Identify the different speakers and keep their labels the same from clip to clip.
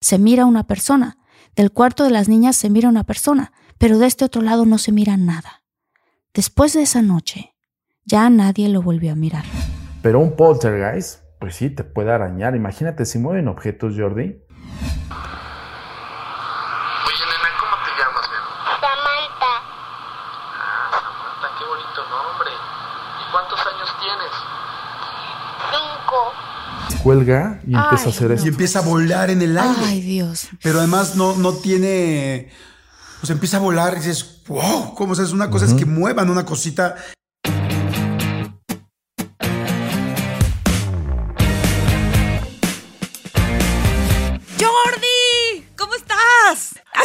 Speaker 1: se mira una persona. Del cuarto de las niñas se mira una persona, pero de este otro lado no se mira nada. Después de esa noche, ya nadie lo volvió a mirar.
Speaker 2: Pero un poltergeist, pues sí, te puede arañar. Imagínate si mueven objetos, Jordi. Oye,
Speaker 3: nena, ¿cómo te llamas,
Speaker 4: Samantha.
Speaker 3: Ah, Samantha, qué bonito nombre. ¿Y cuántos años tienes?
Speaker 4: Cinco
Speaker 2: cuelga y empieza a hacer eso.
Speaker 5: Y empieza a volar en el aire.
Speaker 1: Ay, Dios.
Speaker 5: Pero además no, no tiene. Pues empieza a volar y dices, wow, ¿cómo es? Una cosa es que muevan una cosita.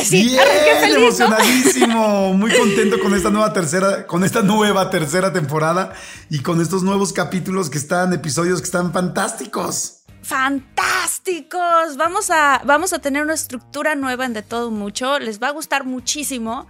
Speaker 6: Estás?
Speaker 5: Así, Bien, feliz, emocionadísimo, muy contento con esta nueva tercera, con esta nueva tercera temporada y con estos nuevos capítulos que están, episodios que están fantásticos.
Speaker 6: Fantásticos. Vamos a, vamos a tener una estructura nueva en De Todo Mucho. Les va a gustar muchísimo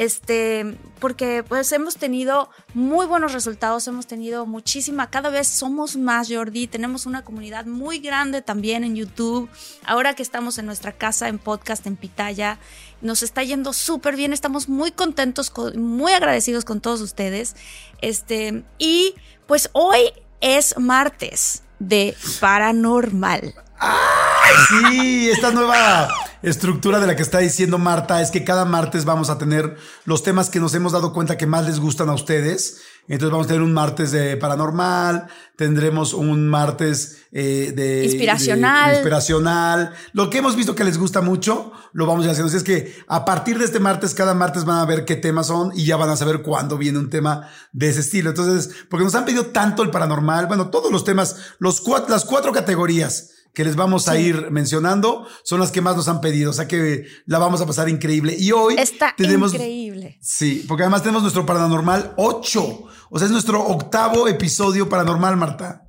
Speaker 6: este, porque pues hemos tenido muy buenos resultados, hemos tenido muchísima, cada vez somos más Jordi, tenemos una comunidad muy grande también en YouTube, ahora que estamos en nuestra casa en podcast en Pitaya, nos está yendo súper bien, estamos muy contentos, muy agradecidos con todos ustedes, este, y pues hoy es martes de paranormal.
Speaker 5: ¡Ay, sí! Esta nueva estructura de la que está diciendo Marta es que cada martes vamos a tener los temas que nos hemos dado cuenta que más les gustan a ustedes. Entonces vamos a tener un martes de paranormal, tendremos un martes eh, de
Speaker 6: inspiracional.
Speaker 5: inspiracional. Lo que hemos visto que les gusta mucho, lo vamos a ir haciendo. Así es que a partir de este martes, cada martes van a ver qué temas son y ya van a saber cuándo viene un tema de ese estilo. Entonces, porque nos han pedido tanto el paranormal, bueno, todos los temas, los las cuatro categorías que les vamos a ir mencionando son las que más nos han pedido. O sea que la vamos a pasar increíble. Y hoy
Speaker 6: está
Speaker 5: tenemos.
Speaker 6: Increíble.
Speaker 5: Sí, porque además tenemos nuestro paranormal 8. O sea, es nuestro octavo episodio paranormal, Marta.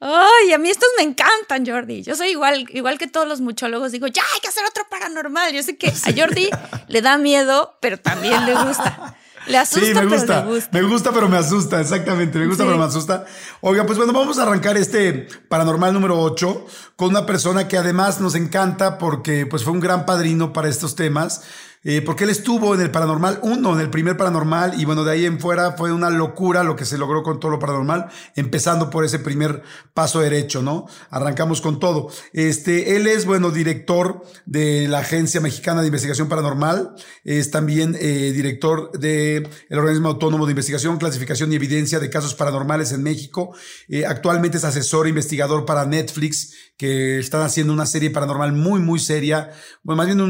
Speaker 6: Ay, a mí estos me encantan, Jordi. Yo soy igual, igual que todos los muchólogos. Digo, ya hay que hacer otro paranormal. Yo sé que a Jordi le da miedo, pero también le gusta. Le asusta, sí, me gusta,
Speaker 5: Me gusta, pero me asusta. Exactamente. Me gusta, pero me asusta. Oiga, pues bueno, vamos a arrancar este paranormal número 8 con una persona que además nos encanta porque pues fue un gran padrino para estos temas. Eh, porque él estuvo en el Paranormal 1, en el primer Paranormal, y bueno, de ahí en fuera fue una locura lo que se logró con todo lo paranormal, empezando por ese primer paso derecho, ¿no? Arrancamos con todo. Este, él es, bueno, director de la Agencia Mexicana de Investigación Paranormal, es también eh, director del el Organismo Autónomo de Investigación, Clasificación y Evidencia de Casos Paranormales en México, eh, actualmente es asesor e investigador para Netflix, que están haciendo una serie paranormal muy, muy seria, bueno, más bien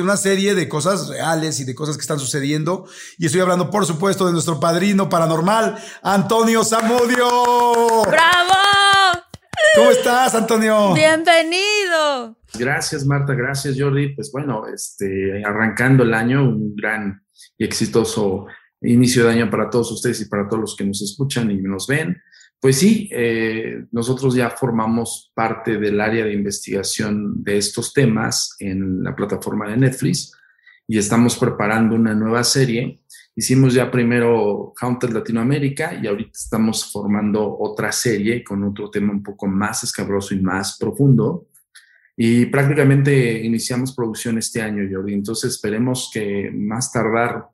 Speaker 5: una serie de cosas reales y de cosas que están sucediendo. Y estoy hablando, por supuesto, de nuestro padrino paranormal, Antonio Zamudio.
Speaker 6: ¡Bravo!
Speaker 5: ¿Cómo estás, Antonio?
Speaker 6: Bienvenido.
Speaker 7: Gracias, Marta. Gracias, Jordi. Pues bueno, este, arrancando el año, un gran y exitoso inicio de año para todos ustedes y para todos los que nos escuchan y nos ven. Pues sí, eh, nosotros ya formamos parte del área de investigación de estos temas en la plataforma de Netflix y estamos preparando una nueva serie. Hicimos ya primero Haunted Latinoamérica y ahorita estamos formando otra serie con otro tema un poco más escabroso y más profundo. Y prácticamente iniciamos producción este año, Jordi. Entonces esperemos que más tardar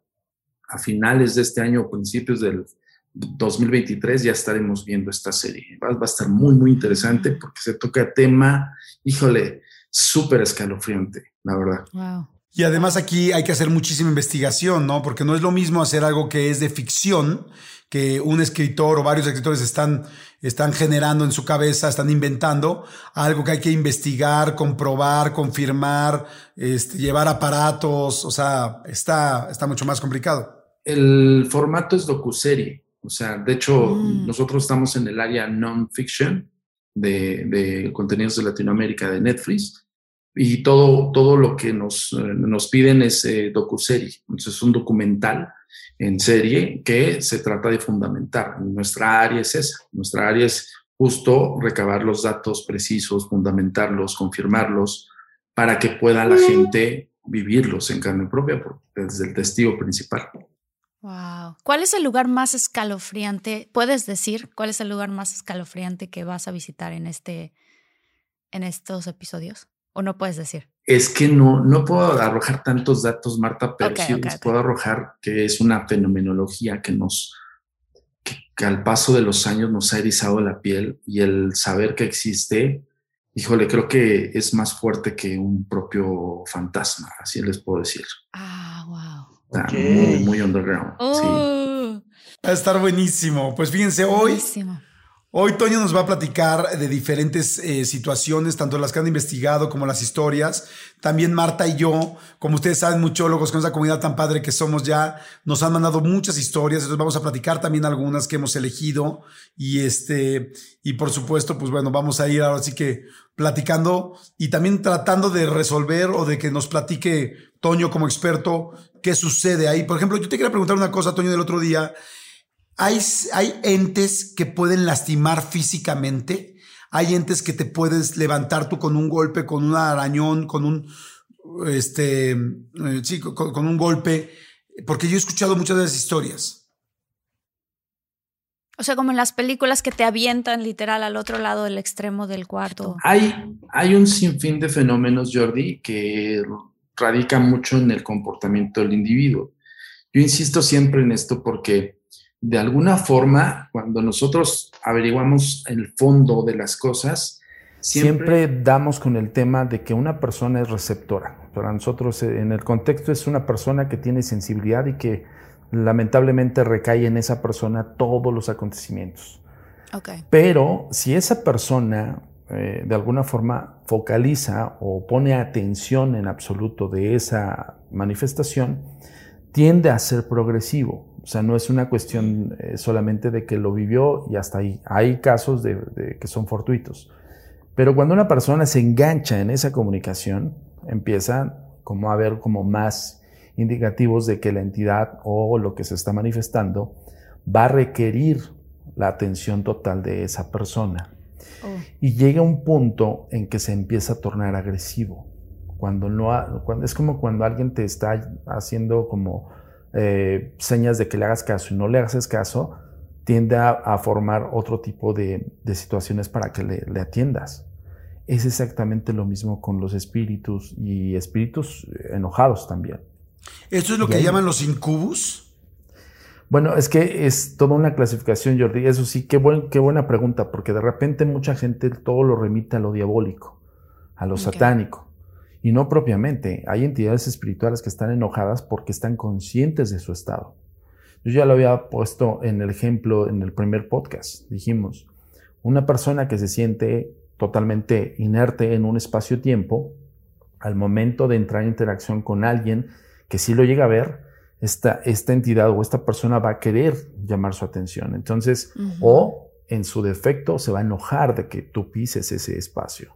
Speaker 7: a finales de este año o principios del 2023 ya estaremos viendo esta serie. Va, va a estar muy, muy interesante porque se toca tema, híjole, súper escalofriante, la verdad.
Speaker 6: Wow.
Speaker 5: Y además aquí hay que hacer muchísima investigación, ¿no? Porque no es lo mismo hacer algo que es de ficción, que un escritor o varios escritores están, están generando en su cabeza, están inventando, algo que hay que investigar, comprobar, confirmar, este, llevar aparatos, o sea, está, está mucho más complicado.
Speaker 7: El formato es docuserie, o sea, de hecho, mm. nosotros estamos en el área non-fiction de, de contenidos de Latinoamérica de Netflix y todo, todo lo que nos, eh, nos piden es eh, docuserie. Entonces es un documental en serie que se trata de fundamentar. Nuestra área es esa. Nuestra área es justo recabar los datos precisos, fundamentarlos, confirmarlos, para que pueda la gente vivirlos en carne propia desde el testigo principal.
Speaker 6: Wow. ¿Cuál es el lugar más escalofriante? ¿Puedes decir cuál es el lugar más escalofriante que vas a visitar en este en estos episodios? ¿O no puedes decir?
Speaker 7: Es que no, no puedo arrojar tantos datos, Marta, pero sí les puedo arrojar que es una fenomenología que nos, que, al paso de los años nos ha erizado la piel y el saber que existe, híjole, creo que es más fuerte que un propio fantasma, así les puedo decir.
Speaker 6: Ah, wow.
Speaker 7: Está muy, muy underground. Sí.
Speaker 5: Oh. Va a estar buenísimo. Pues fíjense, hoy. Buenísimo Hoy Toño nos va a platicar de diferentes eh, situaciones, tanto las que han investigado como las historias. También Marta y yo, como ustedes saben, muchólogos con esa comunidad tan padre que somos ya, nos han mandado muchas historias. Entonces vamos a platicar también algunas que hemos elegido. Y este, y por supuesto, pues bueno, vamos a ir ahora sí que platicando y también tratando de resolver o de que nos platique Toño como experto qué sucede ahí. Por ejemplo, yo te quería preguntar una cosa, Toño, del otro día. Hay, hay entes que pueden lastimar físicamente. Hay entes que te puedes levantar tú con un golpe, con un arañón, con un, este, eh, sí, con, un golpe. Porque yo he escuchado muchas de esas historias.
Speaker 6: O sea, como en las películas que te avientan literal al otro lado del extremo del cuarto.
Speaker 7: Hay, hay un sinfín de fenómenos, Jordi, que radica mucho en el comportamiento del individuo. Yo insisto siempre en esto porque de alguna forma, cuando nosotros averiguamos el fondo de las cosas,
Speaker 2: siempre, damos con el tema de que una persona es receptora. Para nosotros, eh, en el contexto, es una persona que tiene sensibilidad y que lamentablemente recae en esa persona todos los acontecimientos. Pero si esa persona eh, de alguna forma focaliza o pone atención en absoluto de esa manifestación, tiende a ser progresivo. O sea, no es una cuestión eh, solamente de que lo vivió y hasta ahí. Hay casos de, que son fortuitos. Pero cuando una persona se engancha en esa comunicación, empieza como a ver como más indicativos de que la entidad o lo que se está manifestando va a requerir la atención total de esa persona. Oh. Y llega un punto en que se empieza a tornar agresivo. Cuando no, cuando, es como cuando alguien te está haciendo como eh, señas de que le hagas caso y no le hagas caso, tiende a, formar otro tipo de, situaciones para que le, atiendas. Es exactamente lo mismo con los espíritus y espíritus enojados también.
Speaker 5: ¿Esto es lo que llaman los incubus?
Speaker 2: Bueno, es que es toda una clasificación, Jordi. Eso sí, qué, qué buena pregunta, porque de repente mucha gente todo lo remite a lo diabólico, a lo satánico. Y no propiamente. Hay entidades espirituales que están enojadas porque están conscientes de su estado. Yo ya lo había puesto en el ejemplo en el primer podcast. Dijimos, una persona que se siente totalmente inerte en un espacio-tiempo, al momento de entrar en interacción con alguien que sí lo llega a ver, esta, esta entidad o esta persona va a querer llamar su atención. Entonces, o en su defecto se va a enojar de que tú pises ese espacio.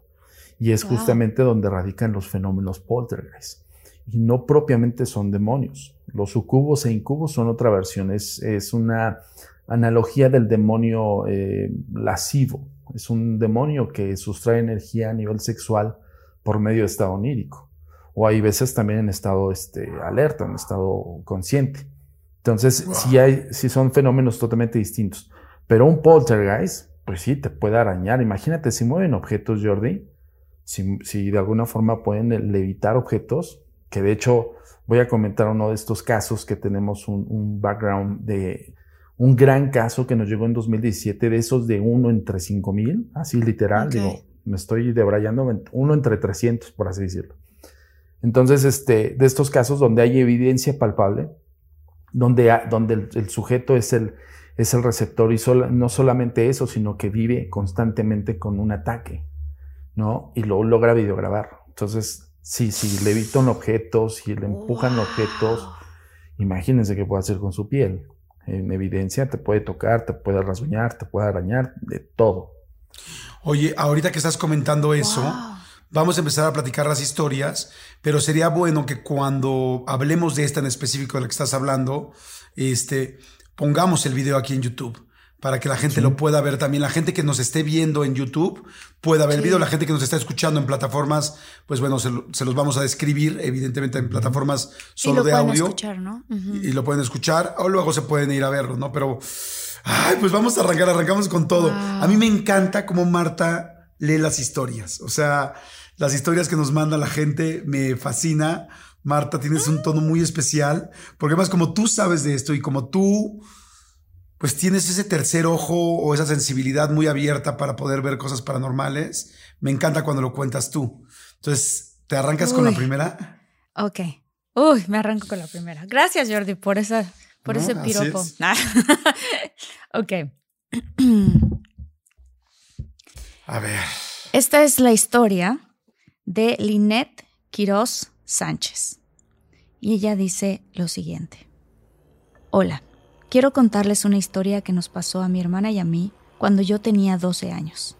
Speaker 2: Y es justamente donde radican los fenómenos poltergeist. Y no propiamente son demonios. Los sucubos e incubos son otra versión. Es, una analogía del demonio eh, lascivo. Es un demonio que sustrae energía a nivel sexual por medio de estado onírico. O hay veces también en estado este, alerta, en estado consciente. Entonces, sí, hay, sí son fenómenos totalmente distintos. Pero un poltergeist, pues sí, te puede arañar. Imagínate, si mueven objetos, Jordi, si, de alguna forma pueden levitar objetos, que de hecho voy a comentar uno de estos casos que tenemos un, background de un gran caso que nos llegó en 2017 de esos de uno entre 5 mil, así literal, digo, me estoy debrayando, uno entre 300, por así decirlo. Entonces, este, de estos casos donde hay evidencia palpable, donde, ha- donde el, el sujeto es el, es el receptor y sola- no solamente eso, sino que vive constantemente con un ataque, ¿no? Y lo logra videograbar. Entonces, sí, si le evitan objetos, si le empujan objetos, imagínense qué puede hacer con su piel. En evidencia te puede tocar, te puede rasguñar, te puede arañar, de todo.
Speaker 5: Oye, ahorita que estás comentando eso,
Speaker 6: Wow.
Speaker 5: Vamos a empezar a platicar las historias, pero sería bueno que cuando hablemos de esta en específico de la que estás hablando, este, pongamos el video aquí en YouTube para que la gente lo pueda ver también. La gente que nos esté viendo en YouTube pueda ver el
Speaker 6: Sí.
Speaker 5: video. La gente que nos está escuchando en plataformas, pues bueno, se, lo- se los vamos a describir, evidentemente en plataformas
Speaker 6: Y
Speaker 5: solo
Speaker 6: lo
Speaker 5: de
Speaker 6: pueden
Speaker 5: audio
Speaker 6: escuchar, ¿no?
Speaker 5: Y lo pueden escuchar o luego se pueden ir a verlo, ¿no? Pero, ay, pues vamos a arrancar, arrancamos con todo.
Speaker 6: Wow.
Speaker 5: A mí me encanta cómo Marta lee las historias, o sea, las historias que nos manda la gente me fascina. Marta, tienes un tono muy especial, porque además como tú sabes de esto y como tú, pues tienes ese tercer ojo o esa sensibilidad muy abierta para poder ver cosas paranormales, me encanta cuando lo cuentas tú. Entonces, ¿te arrancas con la
Speaker 6: Uy.
Speaker 5: primera?
Speaker 6: Ok. Uy, me arranco con la primera. Gracias, Jordi, por esa, por
Speaker 5: No,
Speaker 6: ese piropo.
Speaker 5: es.
Speaker 6: ok.
Speaker 5: A ver.
Speaker 6: Esta es la historia de Lynette Quiroz Sánchez. Y ella dice lo siguiente. Hola, quiero contarles una historia que nos pasó a mi hermana y a mí cuando yo tenía 12 años.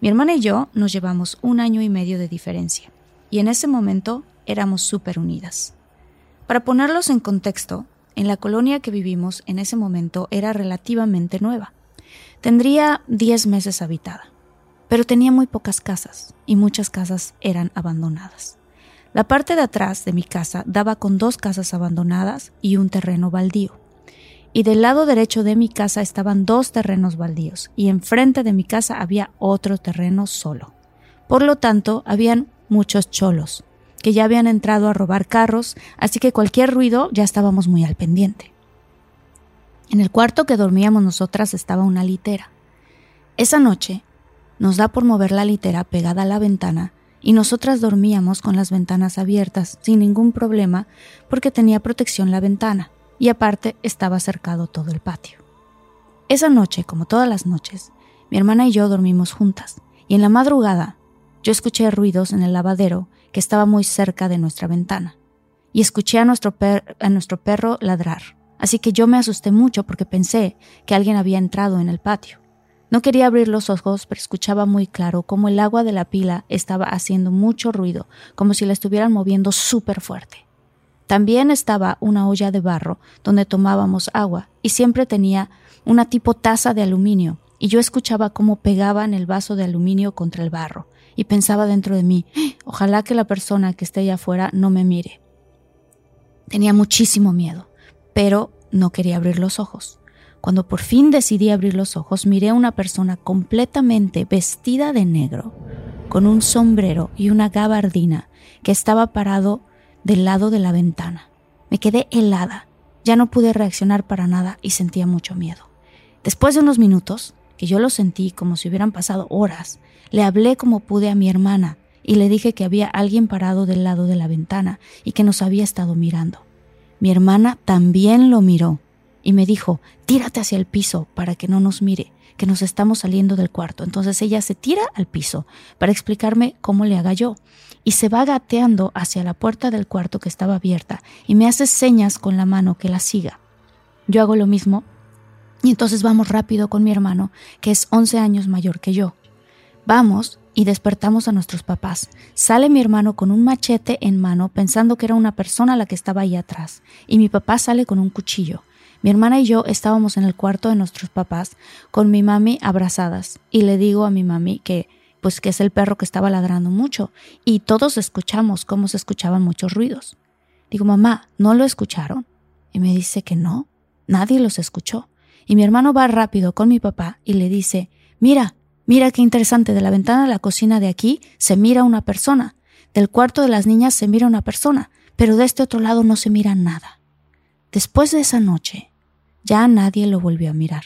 Speaker 6: Mi hermana y yo nos llevamos un año y medio de diferencia, y en ese momento éramos súper unidas. Para ponerlos en contexto, en la colonia que vivimos en ese momento era relativamente nueva. Tendría 10 meses habitada pero tenía muy pocas casas y muchas casas eran abandonadas. La parte de atrás de mi casa daba con dos casas abandonadas y un terreno baldío. Y del lado derecho de mi casa estaban dos terrenos baldíos y enfrente de mi casa había otro terreno solo. Por lo tanto, habían muchos cholos que ya habían entrado a robar carros, así que cualquier ruido ya estábamos muy al pendiente. En el cuarto que dormíamos nosotras estaba una litera. Esa noche nos da por mover la litera pegada a la ventana y nosotras dormíamos con las ventanas abiertas sin ningún problema porque tenía protección la ventana y aparte estaba cercado todo el patio. Esa noche, como todas las noches, mi hermana y yo dormimos juntas y en la madrugada yo escuché ruidos en el lavadero que estaba muy cerca de nuestra ventana y escuché a nuestro, a nuestro perro ladrar. Así que yo me asusté mucho porque pensé que alguien había entrado en el patio. No quería abrir los ojos, pero escuchaba muy claro cómo el agua de la pila estaba haciendo mucho ruido, como si la estuvieran moviendo súper fuerte. También estaba una olla de barro donde tomábamos agua y siempre tenía una tipo taza de aluminio y yo escuchaba cómo pegaban el vaso de aluminio contra el barro y pensaba dentro de mí, "Ah, ojalá que la persona que esté allá afuera no me mire. Tenía muchísimo miedo, pero no quería abrir los ojos. Cuando por fin decidí abrir los ojos, miré a una persona completamente vestida de negro, con un sombrero y una gabardina, que estaba parado del lado de la ventana. Me quedé helada, ya no pude reaccionar para nada y sentía mucho miedo. Después de unos minutos, que yo lo sentí como si hubieran pasado horas, le hablé como pude a mi hermana y le dije que había alguien parado del lado de la ventana y que nos había estado mirando. Mi hermana también lo miró y me dijo, tírate hacia el piso para que no nos mire, que nos estamos saliendo del cuarto. Entonces ella se tira al piso para explicarme cómo le haga yo y se va gateando hacia la puerta del cuarto que estaba abierta y me hace señas con la mano que la siga. Yo hago lo mismo y entonces vamos rápido con mi hermano, que es 11 años mayor que yo. Vamos y despertamos a nuestros papás. Sale mi hermano con un machete en mano pensando que era una persona la que estaba ahí atrás y mi papá sale con un cuchillo. Mi hermana y yo estábamos en el cuarto de nuestros papás con mi mami abrazadas y le digo a mi mami que pues que es el perro que estaba ladrando mucho y todos escuchamos cómo se escuchaban muchos ruidos. Digo, mamá, ¿no lo escucharon? Y me dice que no, nadie los escuchó. Y mi hermano va rápido con mi papá y le dice, mira, mira qué interesante, de la ventana de la cocina de aquí se mira una persona, del cuarto de las niñas se mira una persona, pero de este otro lado no se mira nada. Después de esa noche, Ya nadie lo volvió a mirar.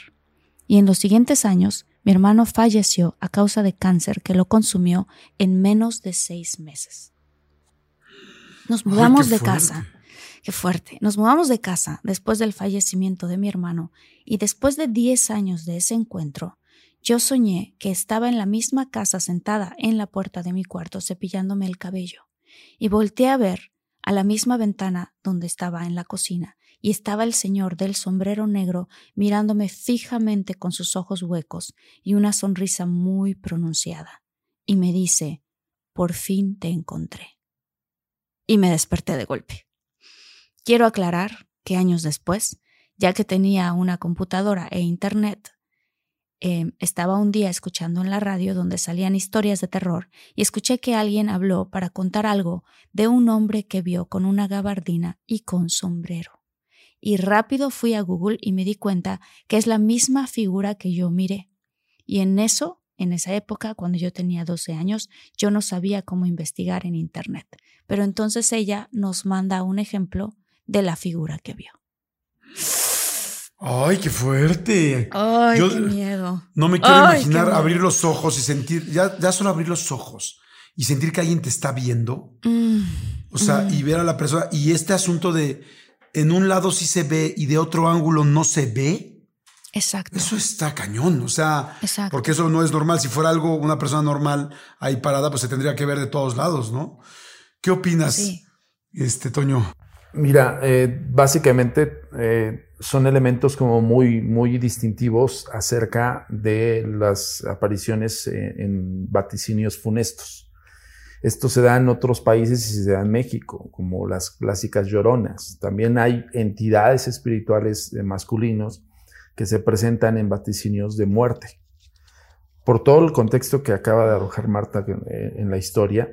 Speaker 6: Y en los siguientes años, mi hermano falleció a causa de cáncer que lo consumió en menos de seis meses. Nos mudamos de casa. Qué fuerte. Nos mudamos de casa después del fallecimiento de mi hermano y después de diez años de ese encuentro, yo soñé que estaba en la misma casa sentada en la puerta de mi cuarto cepillándome el cabello y volteé a ver a la misma ventana donde estaba en la cocina y estaba el señor del sombrero negro mirándome fijamente con sus ojos huecos y una sonrisa muy pronunciada. Y me dice, por fin te encontré. Y me desperté de golpe. Quiero aclarar que años después, ya que tenía una computadora e internet, Em, estaba un día escuchando en la radio donde salían historias de terror y escuché que alguien habló para contar algo de un hombre que vio con una gabardina y con sombrero. Y rápido fui a Google y me di cuenta que es la misma figura que yo miré. Y en eso, en esa época, cuando yo tenía 12 años, yo no sabía cómo investigar en Internet. Pero entonces ella nos manda un ejemplo de la figura que vio.
Speaker 5: Ay, qué fuerte.
Speaker 8: Ay, qué miedo.
Speaker 5: No me quiero imaginar abrir los ojos y sentir, ya, ya solo abrir los ojos y sentir que alguien te está viendo.
Speaker 8: Mm,
Speaker 5: o sea,
Speaker 8: mm.
Speaker 5: y ver a la persona. Y este asunto de en un lado sí se ve y de otro ángulo no se ve.
Speaker 6: Exacto.
Speaker 5: Eso está cañón. O sea,
Speaker 6: Exacto.
Speaker 5: porque eso no es normal. Si fuera algo, una persona normal ahí parada, pues se tendría que ver de todos lados, ¿no? ¿Qué opinas,
Speaker 8: Sí.
Speaker 5: este Toño?
Speaker 2: Mira, eh, básicamente eh, son elementos como muy, muy distintivos acerca de las apariciones eh, en vaticinios funestos. Esto se da en otros países y se da en México, como las clásicas lloronas. También hay entidades espirituales masculinos que se presentan en vaticinios de muerte. Por todo el contexto que acaba de arrojar Marta eh, en la historia,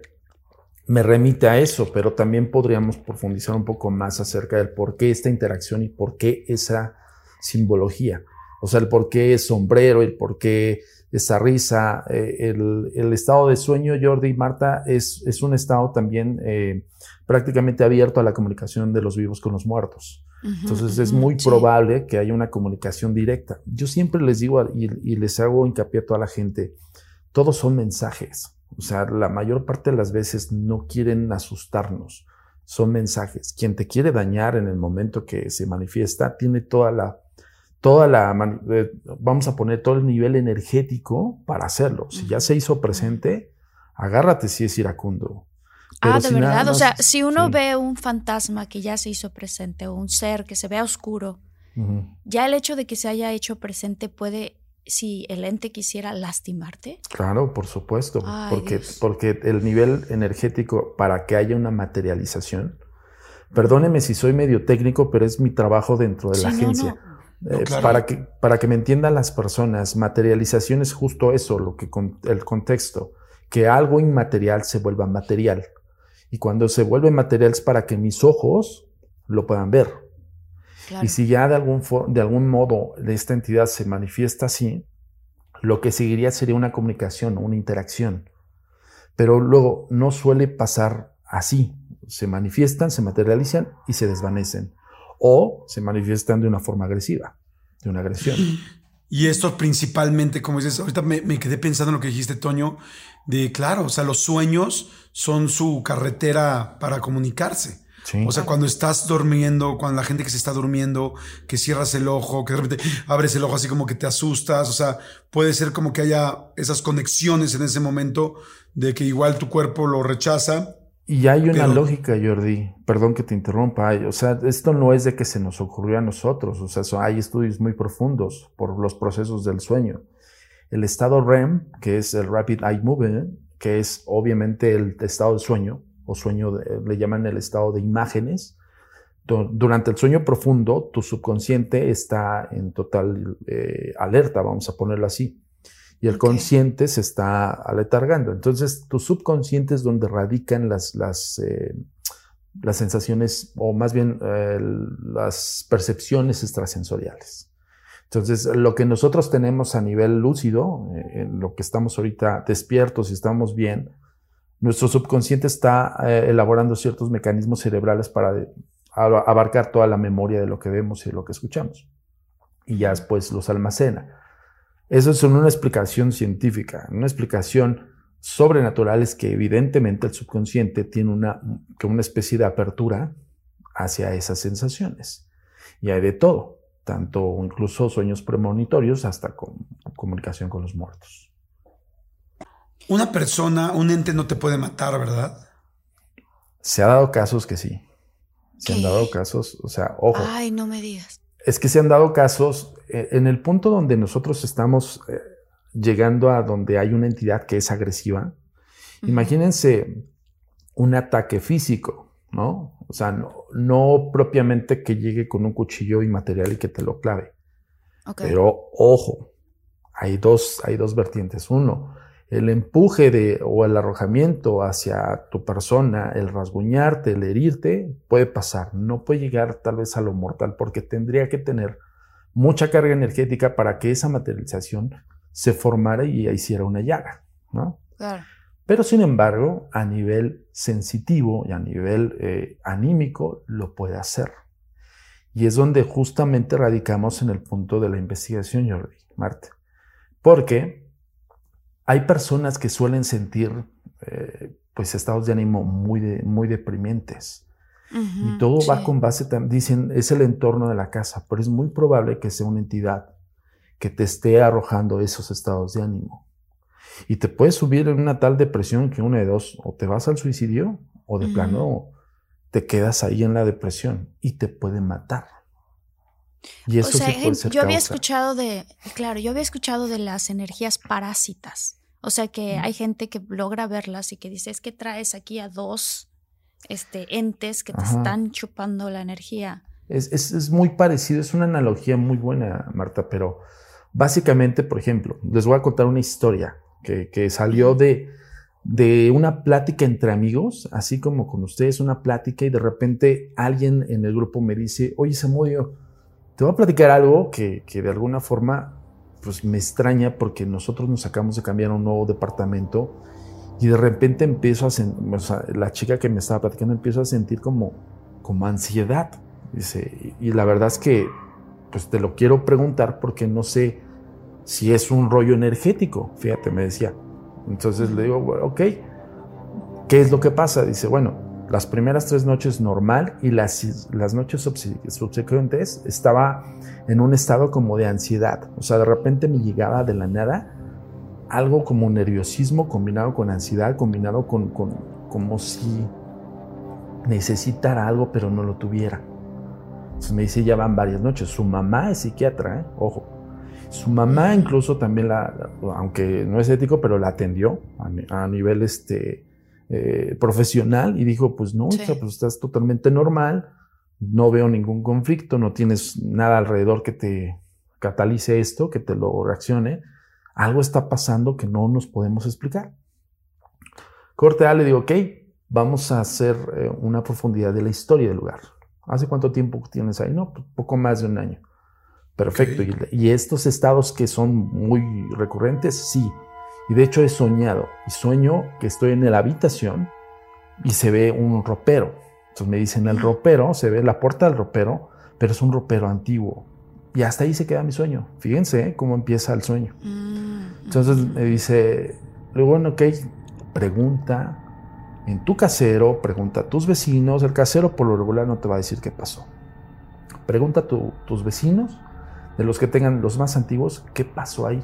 Speaker 2: me remite a eso, pero también podríamos profundizar un poco más acerca del por qué esta interacción y por qué esa simbología. O sea, el por qué sombrero, el por qué esa risa, eh, el, el, estado de sueño, Jordi y Marta, es, es un estado también eh, prácticamente abierto a la comunicación de los vivos con los muertos. Entonces es muy
Speaker 6: sí.
Speaker 2: probable que haya una comunicación directa. Yo siempre les digo y, y les hago hincapié a toda la gente, todos son mensajes. O sea, la mayor parte de las veces no quieren asustarnos, son mensajes. Quien te quiere dañar en el momento que se manifiesta tiene toda la, toda la, eh, vamos a poner todo el nivel energético para hacerlo. Si ya se hizo presente, agárrate si es iracundo. Pero
Speaker 8: ah, de
Speaker 2: si
Speaker 8: verdad. o sea, si uno
Speaker 2: sí.
Speaker 8: ve un fantasma que ya se hizo presente o un ser que se vea oscuro, ya el hecho de que se haya hecho presente puede, si el ente quisiera lastimarte.
Speaker 2: Claro, por supuesto,
Speaker 8: Ay,
Speaker 2: porque,
Speaker 8: Dios.
Speaker 2: porque el nivel energético para que haya una materialización, perdóneme si soy medio técnico, pero es mi trabajo dentro de la
Speaker 8: no,
Speaker 2: agencia.
Speaker 8: No.
Speaker 2: Eh, para, que, para que me entiendan las personas, materialización es justo eso, lo que con, el contexto, que algo inmaterial se vuelva material. Y cuando se vuelve material es para que mis ojos lo puedan ver.
Speaker 8: Claro.
Speaker 2: Y si ya de algún, de algún modo esta entidad se manifiesta así, lo que seguiría sería una comunicación, una interacción. Pero luego no suele pasar así. Se manifiestan, se materializan y se desvanecen. O se manifiestan de una forma agresiva, de una agresión.
Speaker 5: Y esto principalmente, como dices, ahorita me, me quedé pensando en lo que dijiste, Toño, de claro, o sea, los sueños son su carretera para comunicarse.
Speaker 2: Sí.
Speaker 5: O sea, cuando estás durmiendo, cuando la gente que se está durmiendo, que cierras el ojo, que de repente abres el ojo así como que te asustas, o sea, puede ser como que haya esas conexiones en ese momento de que igual tu cuerpo lo rechaza.
Speaker 2: Y hay una
Speaker 5: Pero-
Speaker 2: lógica, Jordi, perdón que te interrumpa, o sea, esto no es de que se nos ocurrió a nosotros, o sea, hay estudios muy profundos por los procesos del sueño. El estado REM, que es el Rapid Eye Movement, que es obviamente el estado de sueño, o sueño, de- le llaman el estado de imágenes. Du- Durante el sueño profundo, tu subconsciente está en total eh, alerta, vamos a ponerlo así y el consciente se está aletargando. Entonces, tu subconsciente es donde radican las, las, eh, las sensaciones, o más bien eh, las percepciones extrasensoriales. Entonces, lo que nosotros tenemos a nivel lúcido, eh, en lo que estamos ahorita despiertos y estamos bien, nuestro subconsciente está elaborando ciertos mecanismos cerebrales para de- a- abarcar toda la memoria de lo que vemos y de lo que escuchamos. y ya después los almacena. Eso es una explicación científica, una explicación sobrenatural es que evidentemente el subconsciente tiene una, una especie de apertura hacia esas sensaciones. Y hay de todo, tanto incluso sueños premonitorios hasta con comunicación con los muertos.
Speaker 5: Una persona, un ente no te puede matar, ¿verdad?
Speaker 2: Se ha dado casos que sí. Se han dado casos, o sea, ojo.
Speaker 6: Ay, no me digas.
Speaker 2: Es que se han dado casos eh, en el punto donde nosotros estamos eh, llegando a donde hay una entidad que es agresiva. Imagínense un ataque físico, ¿no? O sea, no, propiamente que llegue con un cuchillo y material y que te lo clave. Pero ojo, hay dos, hay dos vertientes. Uno, el empuje de, o el arrojamiento hacia tu persona, el rasguñarte, el herirte, puede pasar. No puede llegar tal vez a lo mortal porque tendría que tener mucha carga energética para que esa materialización se formara y hiciera una llaga, ¿no? Claro. Pero sin embargo, a nivel sensitivo y a nivel eh, anímico, lo puede hacer. Y es donde justamente radicamos en el punto de la investigación, Jordi, Marte. Porque hay personas que suelen sentir eh, pues estados de ánimo muy, muy deprimentes. y todo va con base, dicen, es el entorno de la casa, pero es muy probable que sea una entidad que te esté arrojando esos estados de ánimo. Y te puedes subir en una tal depresión que una de dos, o te vas al suicidio, o de plano te quedas ahí en la depresión y te puede matar.
Speaker 6: Y eso o sea, yo había escuchado de, claro, yo había escuchado de las energías parásitas. O sea que hay gente que logra verlas y que dice, es que traes aquí a dos este, entes que te están chupando la energía.
Speaker 2: Es, es, muy parecido, es una analogía muy buena, Marta, pero básicamente, por ejemplo, les voy a contar una historia que, que salió de, de una plática entre amigos, así como con ustedes, una plática y de repente alguien en el grupo me dice, oye Samudio, te voy a platicar algo que, que de alguna forma pues me extraña porque nosotros nos sacamos de cambiar a un nuevo departamento y de repente empiezo a sentir, o sea, la chica que me estaba platicando empiezo a sentir como, como ansiedad. Dice, y la verdad es que pues te lo quiero preguntar porque no sé si es un rollo energético, fíjate, me decía. Entonces le digo, ok, ¿qué es lo que pasa? Dice, bueno, las primeras tres noches normal y las, las noches subsecuentes estaba en un estado como de ansiedad. O sea, de repente me llegaba de la nada algo como nerviosismo combinado con ansiedad, combinado con, con como si necesitara algo pero no lo tuviera. Entonces me dice, ya van varias noches. Su mamá es psiquiatra, ¿eh? ojo. Su mamá incluso también la, aunque no es ético, pero la atendió a, a nivel este, eh, profesional y dijo, pues no, pues estás totalmente normal, no veo ningún conflicto, no tienes nada alrededor que te catalice esto, que te lo reaccione, algo está pasando que no nos podemos explicar. Corte A le digo, ok, vamos a hacer eh, una profundidad de la historia del lugar. ¿Hace cuánto tiempo tienes ahí? No, poco más de un año. Perfecto. y, estos estados que son muy recurrentes, sí. Y de hecho he soñado. Y sueño que estoy en la habitación y se ve un ropero. Entonces me dicen el ropero, se ve la puerta del ropero, pero es un ropero antiguo. Y hasta ahí se queda mi sueño. Fíjense ¿eh? cómo empieza el sueño. Mm, Entonces me dice, luego, bueno, ok, pregunta en tu casero, pregunta a tus vecinos. El casero por lo regular no te va a decir qué pasó. Pregunta a tus vecinos, de los que tengan los más antiguos, qué pasó ahí.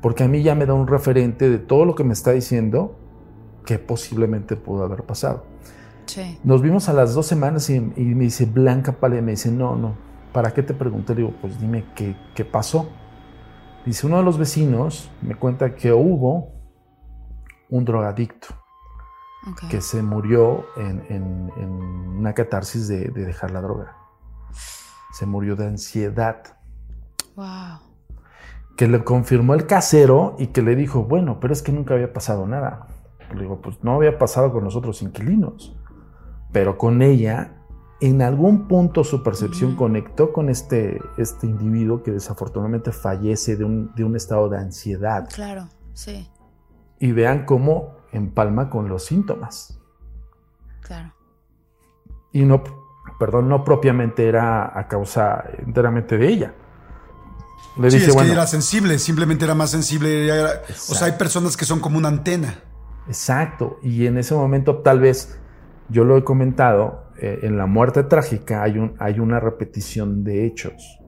Speaker 2: Porque a mí ya me da un referente de todo lo que me está diciendo que posiblemente pudo haber pasado. Nos vimos a las dos semanas y, me dice Blanca Pale, me dice, no, no, ¿para qué te pregunté? digo, pues dime qué, qué pasó. Dice, uno de los vecinos me cuenta que hubo un drogadicto que se murió en, una catarsis de, de, dejar la droga. Se murió de ansiedad. Wow que le confirmó el casero y que le dijo, bueno, pero es que nunca había pasado nada. Le digo, pues no había pasado con los otros inquilinos, pero con ella, en algún punto su percepción conectó con este, este individuo que desafortunadamente fallece de un, de un estado de ansiedad.
Speaker 6: Claro, sí.
Speaker 2: Y vean cómo empalma con los síntomas.
Speaker 6: Claro.
Speaker 2: Y no, perdón, no propiamente era a causa enteramente de ella Le
Speaker 5: sí,
Speaker 2: dice,
Speaker 5: es
Speaker 2: bueno,
Speaker 5: que era sensible, simplemente era más sensible. era- o sea, hay personas que son como una antena.
Speaker 2: Exacto. Y en ese momento, tal vez, yo lo he comentado, eh, en la muerte trágica hay, un, hay una repetición de hechos.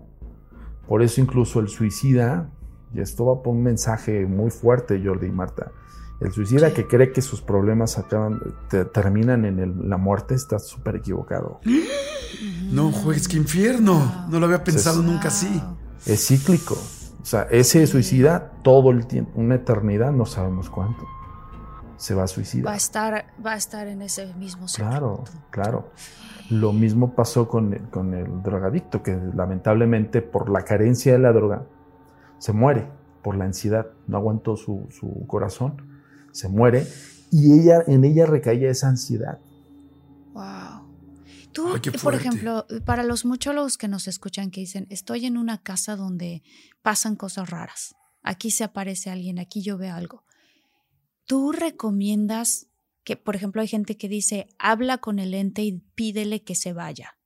Speaker 2: Por eso incluso el suicida, y esto va por un mensaje muy fuerte, Jordi y Marta, el suicida que cree que sus problemas acaban, te- terminan en el- la muerte está súper equivocado.
Speaker 5: No juegues, qué infierno. No lo había pensado
Speaker 2: Sí.
Speaker 5: nunca así.
Speaker 2: Es cíclico. O sea, ese suicida todo el tiempo, una eternidad, no sabemos cuánto, se va a
Speaker 6: Va a
Speaker 2: suicidar.
Speaker 6: estar, va a estar en ese mismo ciclo.
Speaker 2: Claro, claro. Lo mismo pasó con el, con el drogadicto, que lamentablemente por la carencia de la droga se muere, por la ansiedad, no aguantó su, su corazón, se muere y ella, en ella recaía esa ansiedad.
Speaker 6: Tú,
Speaker 5: Ay,
Speaker 6: por ejemplo, para los muchólogos que nos escuchan que dicen, estoy en una casa donde pasan cosas raras, aquí se aparece alguien, aquí yo veo algo. ¿Tú recomiendas que, por ejemplo, hay gente que dice, habla con el ente y pídele que se vaya?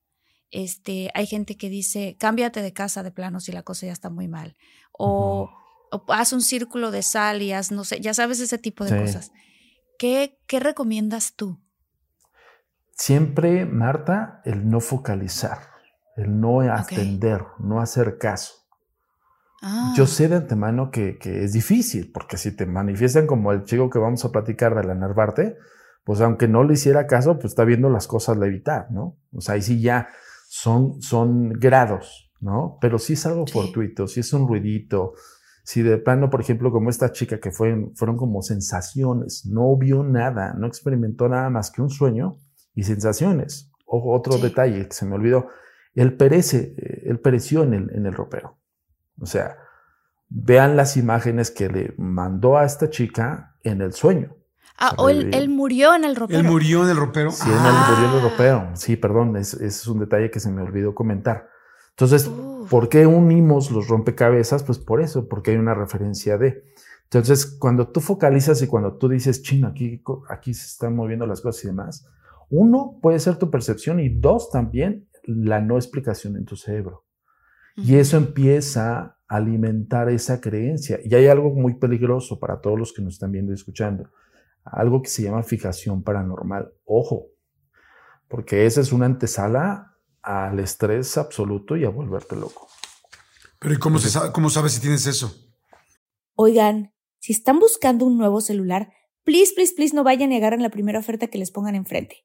Speaker 6: Este, hay gente que dice, cámbiate de casa de plano si la cosa ya está muy mal. O, o haz un círculo de sal y haz, no sé, ya sabes ese tipo de
Speaker 2: Sí.
Speaker 6: cosas. ¿Qué, ¿Qué recomiendas tú?
Speaker 2: Siempre, Marta, el no focalizar, el no atender, no hacer caso.
Speaker 6: Ah,
Speaker 2: Yo sé de antemano que, que es difícil, porque si te manifiestan como el chico que vamos a platicar de la Narvarte, pues aunque no le hiciera caso, pues está viendo las cosas levitar, ¿no? O sea, ahí sí ya son, son grados, ¿no? Pero si es algo
Speaker 6: Sí.
Speaker 2: fortuito, si es un ruidito, si de plano, por ejemplo, como esta chica que fue, fueron como sensaciones, no vio nada, no experimentó nada más que un sueño y sensaciones. Ojo, otro
Speaker 6: Sí.
Speaker 2: detalle que se me olvidó, él perece, eh, él pereció en el, en el ropero. O sea, vean las imágenes que le mandó a esta chica en el sueño.
Speaker 6: Ah, o él, él murió en el ropero.
Speaker 5: Él murió en el ropero.
Speaker 2: Sí, en el
Speaker 6: Ah.
Speaker 2: murió en el ropero. Sí, perdón, es- ese es un detalle que se me olvidó comentar. Entonces,
Speaker 6: Uf.
Speaker 2: ¿por qué unimos los rompecabezas? Pues por eso, porque hay una referencia de. Entonces, cuando tú focalizas y cuando tú dices, chino, aquí, aquí se están moviendo las cosas y demás, uno puede ser tu percepción y dos también la no explicación en tu cerebro. Y eso empieza a alimentar esa creencia. Y hay algo muy peligroso para todos los que nos están viendo y escuchando. Algo que se llama fijación paranormal. Ojo, porque esa es una antesala al estrés absoluto y a volverte loco.
Speaker 5: Pero ¿y cómo, se sabe, cómo sabes si tienes eso?
Speaker 9: Oigan, si están buscando un nuevo celular, please, please, please no vayan y agarren la primera oferta que les pongan enfrente.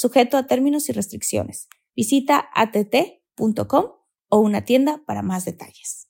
Speaker 9: sujeto a términos y restricciones. Visita att.com o una tienda para más detalles.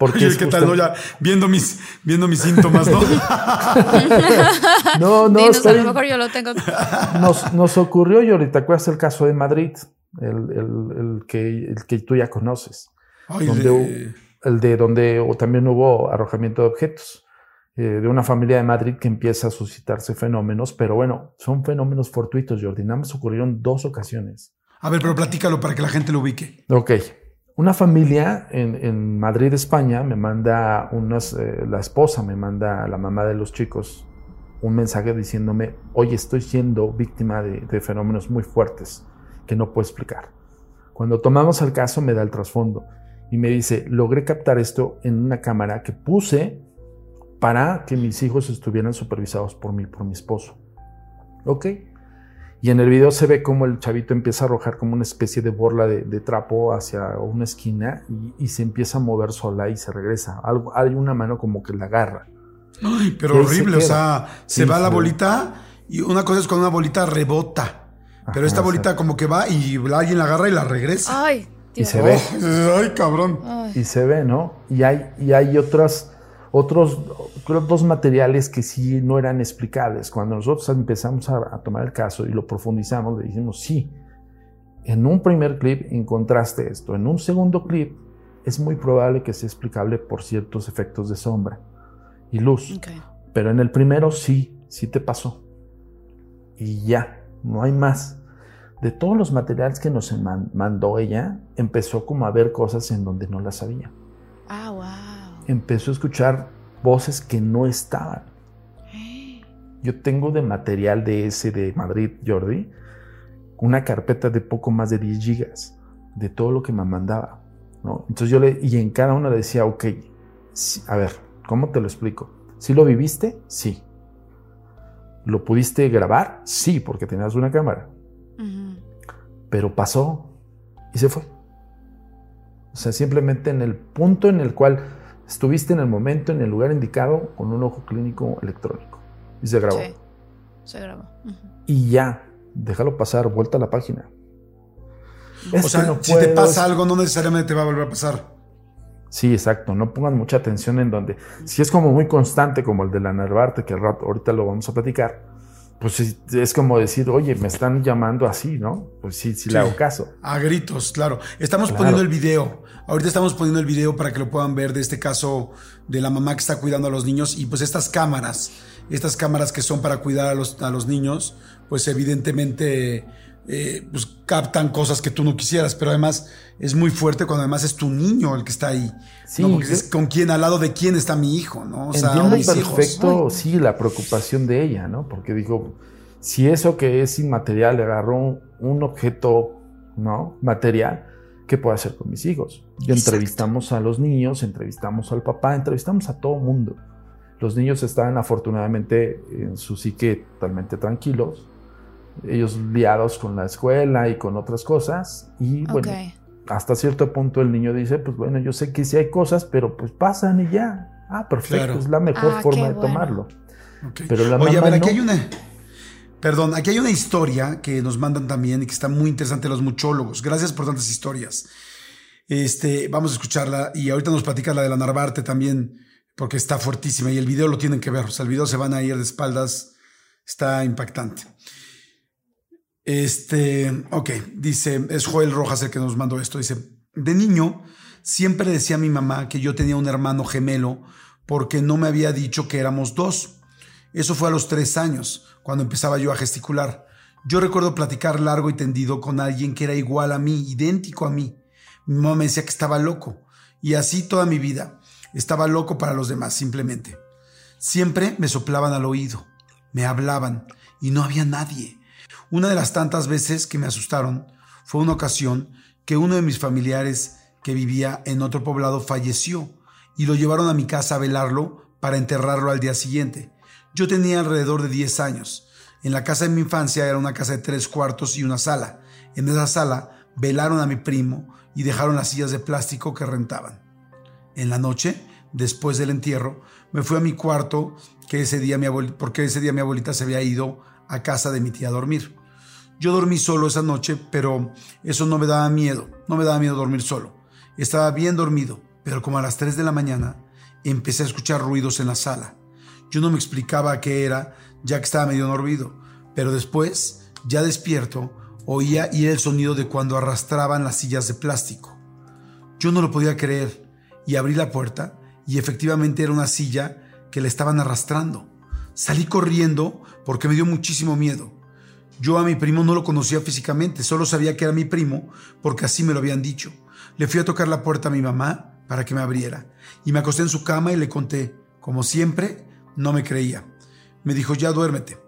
Speaker 2: Porque
Speaker 5: Oye,
Speaker 2: es
Speaker 5: ¿qué tal? no? Ya viendo mis, viendo mis síntomas, ¿no?
Speaker 2: No, no,
Speaker 6: Dinos, a lo mejor yo lo tengo.
Speaker 2: nos, nos ocurrió y ahorita, ¿te acuerdas el caso de Madrid? El, el- el que, el que tú ya conoces.
Speaker 5: Ay,
Speaker 2: donde
Speaker 5: de-
Speaker 2: hu- el de donde o también hubo arrojamiento de objetos. eh, de una familia de Madrid que empieza a suscitarse fenómenos, pero bueno, son fenómenos fortuitos, Jordi. Nada más ocurrieron dos ocasiones.
Speaker 5: A ver, pero platícalo para que la gente lo ubique.
Speaker 2: Ok. Una familia en, en Madrid, España, me manda unas, eh, la esposa me manda la mamá de los chicos un mensaje diciéndome, oye, estoy siendo víctima de, de fenómenos muy fuertes que no puedo explicar. Cuando tomamos el caso me da el trasfondo y me dice, logré captar esto en una cámara que puse para que mis hijos estuvieran supervisados por mí, por mi esposo. Ok. Y en el video se ve como el chavito empieza a arrojar como una especie de borla de, de trapo hacia una esquina y, y, se empieza a mover sola y se regresa. Algo, hay una mano como que la agarra.
Speaker 5: Ay, pero horrible, o sea, se va la bolita y una cosa es cuando una bolita rebota. Pero esta bolita como que va y alguien la agarra y la regresa.
Speaker 6: Ay,
Speaker 2: y se ve.
Speaker 5: Ay, cabrón.
Speaker 2: Y se ve, ¿no? Y hay, y hay otras, otros, creo, dos materiales que sí no eran explicables. Cuando nosotros empezamos a, a tomar el caso y lo profundizamos, le dijimos, sí, en un primer clip encontraste esto. En un segundo clip es muy probable que sea explicable por ciertos efectos de sombra y luz.
Speaker 6: Okay.
Speaker 2: Pero en el primero sí, sí te pasó. Y ya, no hay más. De todos los materiales que nos man mandó ella, empezó como a ver cosas en donde no las sabía.
Speaker 6: Ah, wow.
Speaker 2: Empezó a escuchar voces que no estaban. Yo tengo de material de ese de Madrid, Jordi, una carpeta de poco más de 10 gigas de todo lo que me mandaba. ¿no? Entonces yo le, y en cada una le decía, ok, sí, a ver, ¿cómo te lo explico? ¿Sí lo viviste? Sí. ¿Lo pudiste grabar? Sí, porque tenías una cámara.
Speaker 6: Uh -huh.
Speaker 2: Pero pasó y se fue. O sea, simplemente en el punto en el cual estuviste en el momento, en el lugar indicado, con un ojo clínico electrónico. Y se grabó.
Speaker 6: Sí, se grabó. Uh -huh.
Speaker 2: Y ya, déjalo pasar, vuelta a la página.
Speaker 5: Es o sea, no si te pasa algo, no necesariamente te va a volver a pasar.
Speaker 2: Sí, exacto. No pongan mucha atención en donde. Si es como muy constante, como el de la Narvarte, que ahorita lo vamos a platicar, pues es como decir, oye, me están llamando así, ¿no? Pues sí, sí, sí. le hago caso.
Speaker 5: A gritos, claro. Estamos claro. poniendo el video. Ahorita estamos poniendo el video para que lo puedan ver de este caso de la mamá que está cuidando a los niños. Y pues estas cámaras, estas cámaras que son para cuidar a los, a los niños, pues evidentemente eh, pues captan cosas que tú no quisieras, pero además es muy fuerte cuando además es tu niño el que está ahí.
Speaker 2: Sí,
Speaker 5: ¿no? Porque es con quién, al lado de quién está mi hijo, ¿no?
Speaker 2: O sea, entiendo perfecto, hijos. sí, la preocupación de ella, ¿no? Porque dijo, si eso que es inmaterial le agarró un, un objeto, ¿no? Material, ¿qué puedo hacer con mis hijos? Y entrevistamos a los niños, entrevistamos al papá, entrevistamos a todo mundo. Los niños estaban afortunadamente en su psique totalmente tranquilos, ellos liados con la escuela y con otras cosas. Y bueno, okay. hasta cierto punto el niño dice, pues bueno, yo sé que sí hay cosas, pero pues pasan y ya. Ah, perfecto, claro. es la mejor
Speaker 6: ah,
Speaker 2: forma de
Speaker 6: bueno.
Speaker 2: tomarlo.
Speaker 5: Okay.
Speaker 2: Pero la
Speaker 5: Oye, a ver, aquí
Speaker 2: no.
Speaker 5: hay una... Perdón, aquí hay una historia que nos mandan también y que está muy interesante los muchólogos. Gracias por tantas historias. Este, vamos a escucharla y ahorita nos platica la de la Narvarte también, porque está fuertísima y el video lo tienen que ver. O sea, el video se van a ir de espaldas, está impactante. Este, ok, dice, es Joel Rojas el que nos mandó esto. Dice, de niño siempre decía a mi mamá que yo tenía un hermano gemelo porque no me había dicho que éramos dos. Eso fue a los tres años, cuando empezaba yo a gesticular. Yo recuerdo platicar largo y tendido con alguien que era igual a mí, idéntico a mí. Mi mamá me decía que estaba loco. Y así toda mi vida. Estaba loco para los demás, simplemente. Siempre me soplaban al oído, me hablaban y no había nadie. Una de las tantas veces que me asustaron fue una ocasión que uno de mis familiares que vivía en otro poblado falleció y lo llevaron a mi casa a velarlo para enterrarlo al día siguiente. Yo tenía alrededor de 10 años. En la casa de mi infancia era una casa de tres cuartos y una sala. En esa sala velaron a mi primo y dejaron las sillas de plástico que rentaban. En la noche, después del entierro, me fui a mi cuarto que ese día mi porque ese día mi abuelita se había ido a casa de mi tía a dormir. Yo dormí solo esa noche, pero eso no me daba miedo, no me daba miedo dormir solo. Estaba bien dormido, pero como a las 3 de la mañana empecé a escuchar ruidos en la sala. Yo no me explicaba qué era, ya que estaba medio dormido, pero después, ya despierto, oía y era el sonido de cuando arrastraban las sillas de plástico. Yo no lo podía creer y abrí la puerta y efectivamente era una silla que le estaban arrastrando. Salí corriendo porque me dio muchísimo miedo. Yo a mi primo no lo conocía físicamente, solo sabía que era mi primo porque así me lo habían dicho. Le fui a tocar la puerta a mi mamá para que me abriera y me acosté en su cama y le conté. Como siempre, no me creía. Me dijo, ya duérmete.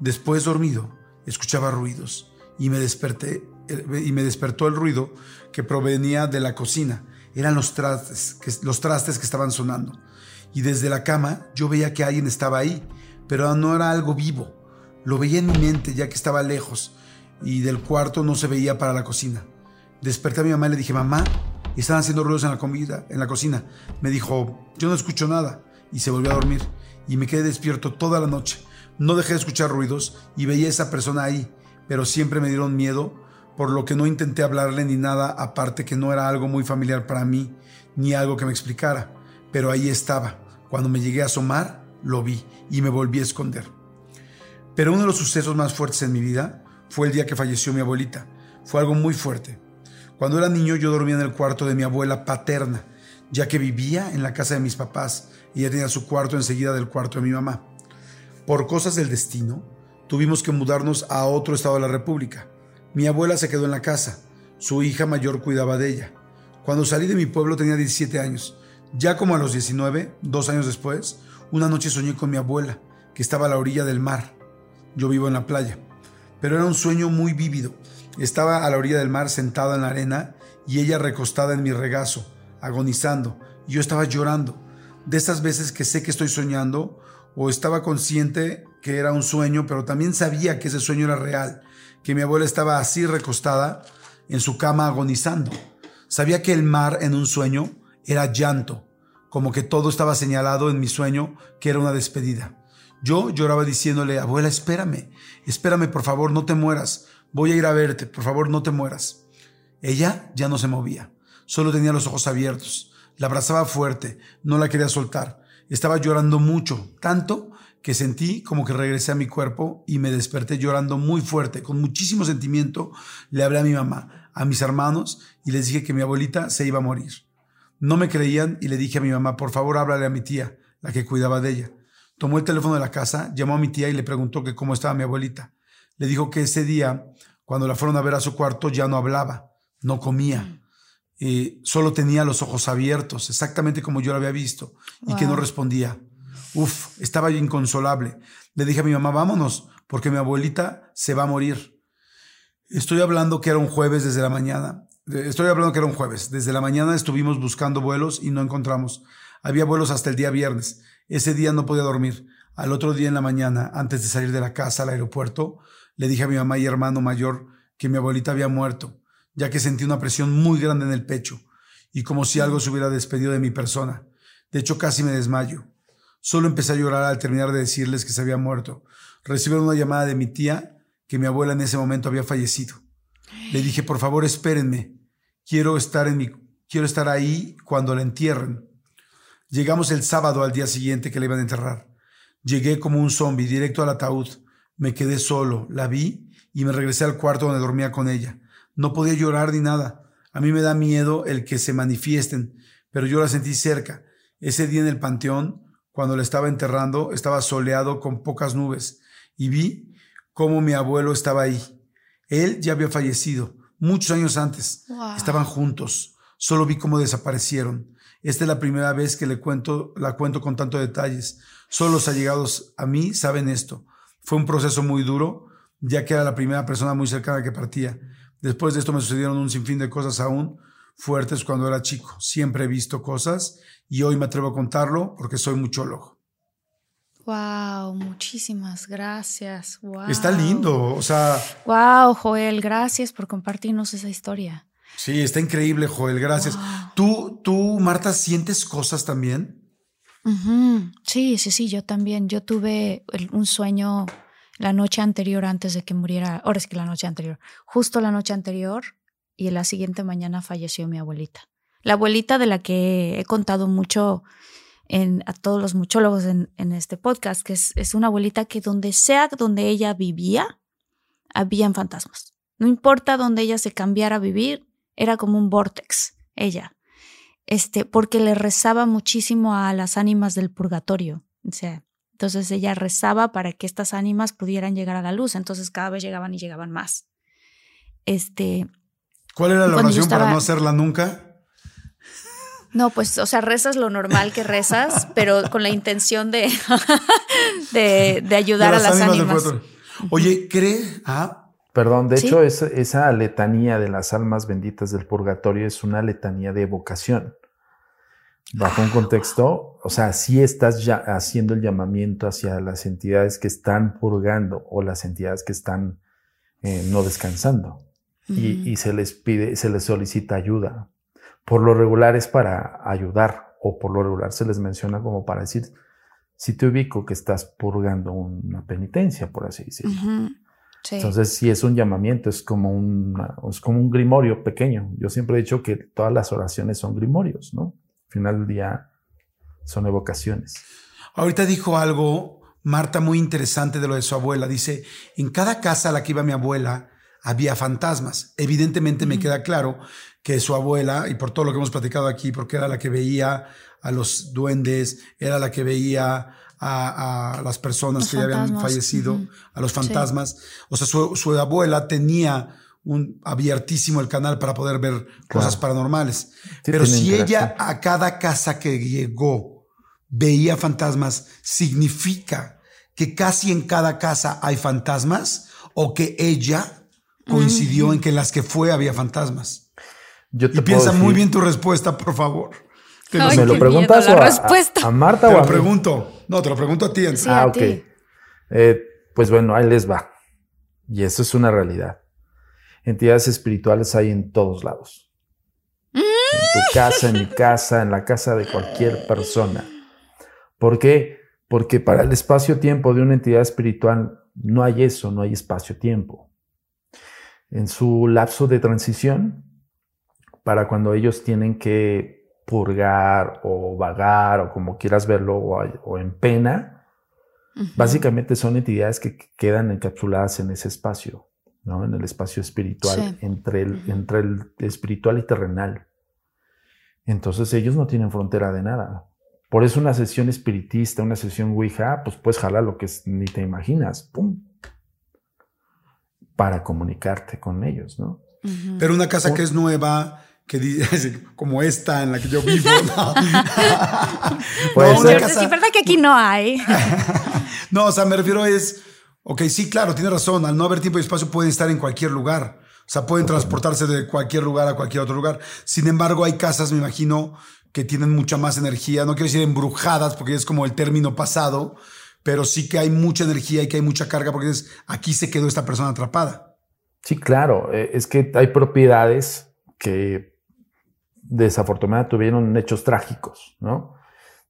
Speaker 5: Después dormido, escuchaba ruidos y me desperté y me despertó el ruido que provenía de la cocina. Eran los trastes, que, los trastes que estaban sonando. Y desde la cama yo veía que alguien estaba ahí, pero no era algo vivo. Lo veía en mi mente ya que estaba lejos y del cuarto no se veía para la cocina. Desperté a mi mamá y le dije, mamá, están haciendo ruidos en la comida, en la cocina. Me dijo, yo no escucho nada y se volvió a dormir y me quedé despierto toda la noche. No dejé de escuchar ruidos y veía a esa persona ahí, pero siempre me dieron miedo, por lo que no intenté hablarle ni nada, aparte que no era algo muy familiar para mí, ni algo que me explicara. Pero ahí estaba. Cuando me llegué a asomar, lo vi y me volví a esconder. Pero uno de los sucesos más fuertes en mi vida fue el día que falleció mi abuelita. Fue algo muy fuerte. Cuando era niño yo dormía en el cuarto de mi abuela paterna, ya que vivía en la casa de mis papás y ella tenía su cuarto enseguida del cuarto de mi mamá. Por cosas del destino, tuvimos que mudarnos a otro estado de la República. Mi abuela se quedó en la casa, su hija mayor cuidaba de ella. Cuando salí de mi pueblo tenía 17 años. Ya como a los 19, dos años después, una noche soñé con mi abuela, que estaba a la orilla del mar. Yo vivo en la playa. Pero era un sueño muy vívido. Estaba a la orilla del mar sentada en la arena y ella recostada en mi regazo, agonizando. Yo estaba llorando. De esas veces que sé que estoy soñando o estaba consciente que era un sueño, pero también sabía que ese sueño era real, que mi abuela estaba así recostada en su cama agonizando. Sabía que el mar en un sueño era llanto, como que todo estaba señalado en mi sueño que era una despedida. Yo lloraba diciéndole, abuela, espérame, espérame, por favor, no te mueras, voy a ir a verte, por favor, no te mueras. Ella ya no se movía, solo tenía los ojos abiertos, la abrazaba fuerte, no la quería soltar. Estaba llorando mucho, tanto que sentí como que regresé a mi cuerpo y me desperté llorando muy fuerte, con muchísimo sentimiento. Le hablé a mi mamá, a mis hermanos y les dije que mi abuelita se iba a morir. No me creían y le dije a mi mamá, por favor háblale a mi tía, la que cuidaba de ella. Tomó el teléfono de la casa, llamó a mi tía y le preguntó que cómo estaba mi abuelita. Le dijo que ese día, cuando la fueron a ver a su cuarto, ya no hablaba, no comía solo tenía los ojos abiertos, exactamente como yo lo había visto, y que no respondía. Uf, estaba inconsolable. Le dije a mi mamá, vámonos, porque mi abuelita se va a morir. Estoy hablando que era un jueves desde la mañana. Estoy hablando que era un jueves. Desde la mañana estuvimos buscando vuelos y no encontramos. Había vuelos hasta el día viernes. Ese día no podía dormir. Al otro día en la mañana, antes de salir de la casa al aeropuerto, le dije a mi mamá y hermano mayor que mi abuelita había muerto ya que sentí una presión muy grande en el pecho y como si algo se hubiera despedido de mi persona. De hecho, casi me desmayo. Solo empecé a llorar al terminar de decirles que se había muerto. Recibieron una llamada de mi tía que mi abuela en ese momento había fallecido. Le dije, por favor, espérenme. Quiero estar, en mi, quiero estar ahí cuando la entierren. Llegamos el sábado al día siguiente que la iban a enterrar. Llegué como un zombie directo al ataúd. Me quedé solo, la vi y me regresé al cuarto donde dormía con ella. No podía llorar ni nada. A mí me da miedo el que se manifiesten, pero yo la sentí cerca. Ese día en el panteón, cuando la estaba enterrando, estaba soleado con pocas nubes y vi cómo mi abuelo estaba ahí. Él ya había fallecido muchos años antes. Estaban juntos. Solo vi cómo desaparecieron. Esta es la primera vez que le cuento, la cuento con tantos detalles. Solo los allegados a mí saben esto. Fue un proceso muy duro, ya que era la primera persona muy cercana que partía. Después de esto me sucedieron un sinfín de cosas aún fuertes cuando era chico. Siempre he visto cosas y hoy me atrevo a contarlo porque soy muchólogo.
Speaker 6: Wow, muchísimas gracias. Wow.
Speaker 5: Está lindo, o sea.
Speaker 6: Wow, Joel, gracias por compartirnos esa historia.
Speaker 5: Sí, está increíble, Joel, gracias. ¿Tú, tú, Marta, sientes cosas también?
Speaker 1: Sí, sí, sí, yo también. Yo tuve un sueño la noche anterior antes de que muriera, ahora es que la noche anterior, justo la noche anterior y la siguiente mañana falleció mi abuelita. La abuelita de la que he contado mucho en, a todos los muchólogos en, en este podcast, que es, es, una abuelita que donde sea donde ella vivía, habían fantasmas. No importa donde ella se cambiara a vivir, era como un vortex, ella. Este, porque le rezaba muchísimo a las ánimas del purgatorio. O sea, entonces ella rezaba para que estas ánimas pudieran llegar a la luz. Entonces cada vez llegaban y llegaban más. Este.
Speaker 5: ¿Cuál era la oración para no hacerla nunca?
Speaker 6: No, pues, o sea, rezas lo normal que rezas, pero con la intención de, de, ayudar a las ánimas.
Speaker 5: Oye, ¿cree? Ah.
Speaker 2: Perdón, de hecho, esa, esa letanía de las almas benditas del purgatorio es una letanía de evocación. bajo un contexto, o sea, si estás ya haciendo el llamamiento hacia las entidades que están purgando o las entidades que están eh, no descansando. y, y, se les pide, se les solicita ayuda. Por lo regular es para ayudar o por lo regular se les menciona como para decir, si te ubico que estás purgando una penitencia, por así decirlo. Entonces, si es un llamamiento, es como, es como un grimorio pequeño. Yo siempre he dicho que todas las oraciones son grimorios, ¿no? Al final del día son evocaciones.
Speaker 5: Ahorita dijo algo, Marta, muy interesante de lo de su abuela. Dice, en cada casa a la que iba mi abuela había fantasmas. Evidentemente me queda claro que su abuela, y por todo lo que hemos platicado aquí, porque era la que veía a los duendes, era la que veía a, las personas que habían fallecido, a los fantasmas. O sea, su, abuela tenía un abiertísimo el canal para poder ver cosas paranormales. Pero si ella a cada casa que llegó veía fantasmas, significa que casi en cada casa hay fantasmas o que ella coincidió en que en las que fue había fantasmas. Yo y piensa muy bien tu respuesta, por favor.
Speaker 2: ¿Me lo preguntas o a, Marta
Speaker 5: te
Speaker 2: o
Speaker 5: a lo pregunto. No, te lo pregunto a ti.
Speaker 2: ah, ok. Eh, pues bueno, ahí les va. Y eso es una realidad. Entidades espirituales hay en todos lados. En tu casa, en mi casa, en la casa de cualquier persona. ¿Por qué? Porque para el espacio-tiempo de una entidad espiritual no hay eso, no hay espacio-tiempo. En su lapso de transición, para cuando ellos tienen que purgar o vagar o como quieras verlo o, en pena, básicamente son entidades que quedan encapsuladas en ese espacio, ¿no? en el espacio espiritual, entre, el, entre el espiritual y terrenal. Entonces ellos no tienen frontera de nada. Por eso una sesión espiritista, una sesión Ouija, pues puedes jalar lo que ni te imaginas, ¡pum! Para comunicarte con ellos, ¿no?
Speaker 5: Pero una casa que es nueva, que dice, como esta en la que yo vivo. No,
Speaker 6: no verdad que aquí no hay.
Speaker 5: no, o sea, me refiero es, ok, sí, claro, tiene razón, al no haber tiempo y espacio pueden estar en cualquier lugar. O sea, pueden transportarse de cualquier lugar a cualquier otro lugar. Sin embargo, hay casas, me imagino, que tienen mucha más energía. No quiero decir embrujadas, porque es como el término pasado, pero sí que hay mucha energía y que hay mucha carga, porque es, aquí se quedó esta persona atrapada.
Speaker 2: Sí, claro. Eh, es que hay propiedades que desafortunadamente tuvieron hechos trágicos, ¿no?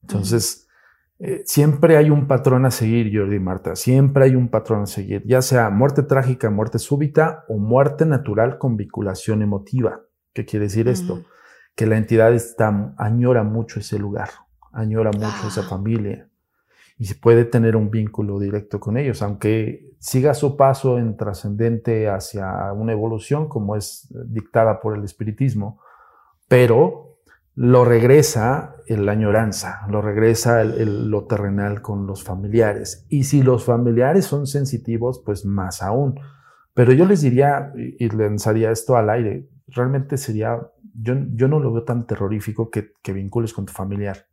Speaker 2: Entonces, eh, siempre hay un patrón a seguir, Jordi y Marta, siempre hay un patrón a seguir, ya sea muerte trágica, muerte súbita o muerte natural con vinculación emotiva. ¿Qué quiere decir esto? Que la entidad está, añora mucho ese lugar, añora mucho esa ah. familia y se puede tener un vínculo directo con ellos, aunque siga su paso en trascendente hacia una evolución como es dictada por el espiritismo, pero lo regresa la añoranza, lo regresa lo terrenal con los familiares. Y si los familiares son sensitivos, pues más aún. Pero yo les diría, y lanzaría esto al aire, realmente sería, yo, yo no lo veo tan terrorífico que, que vincules con tu familiar.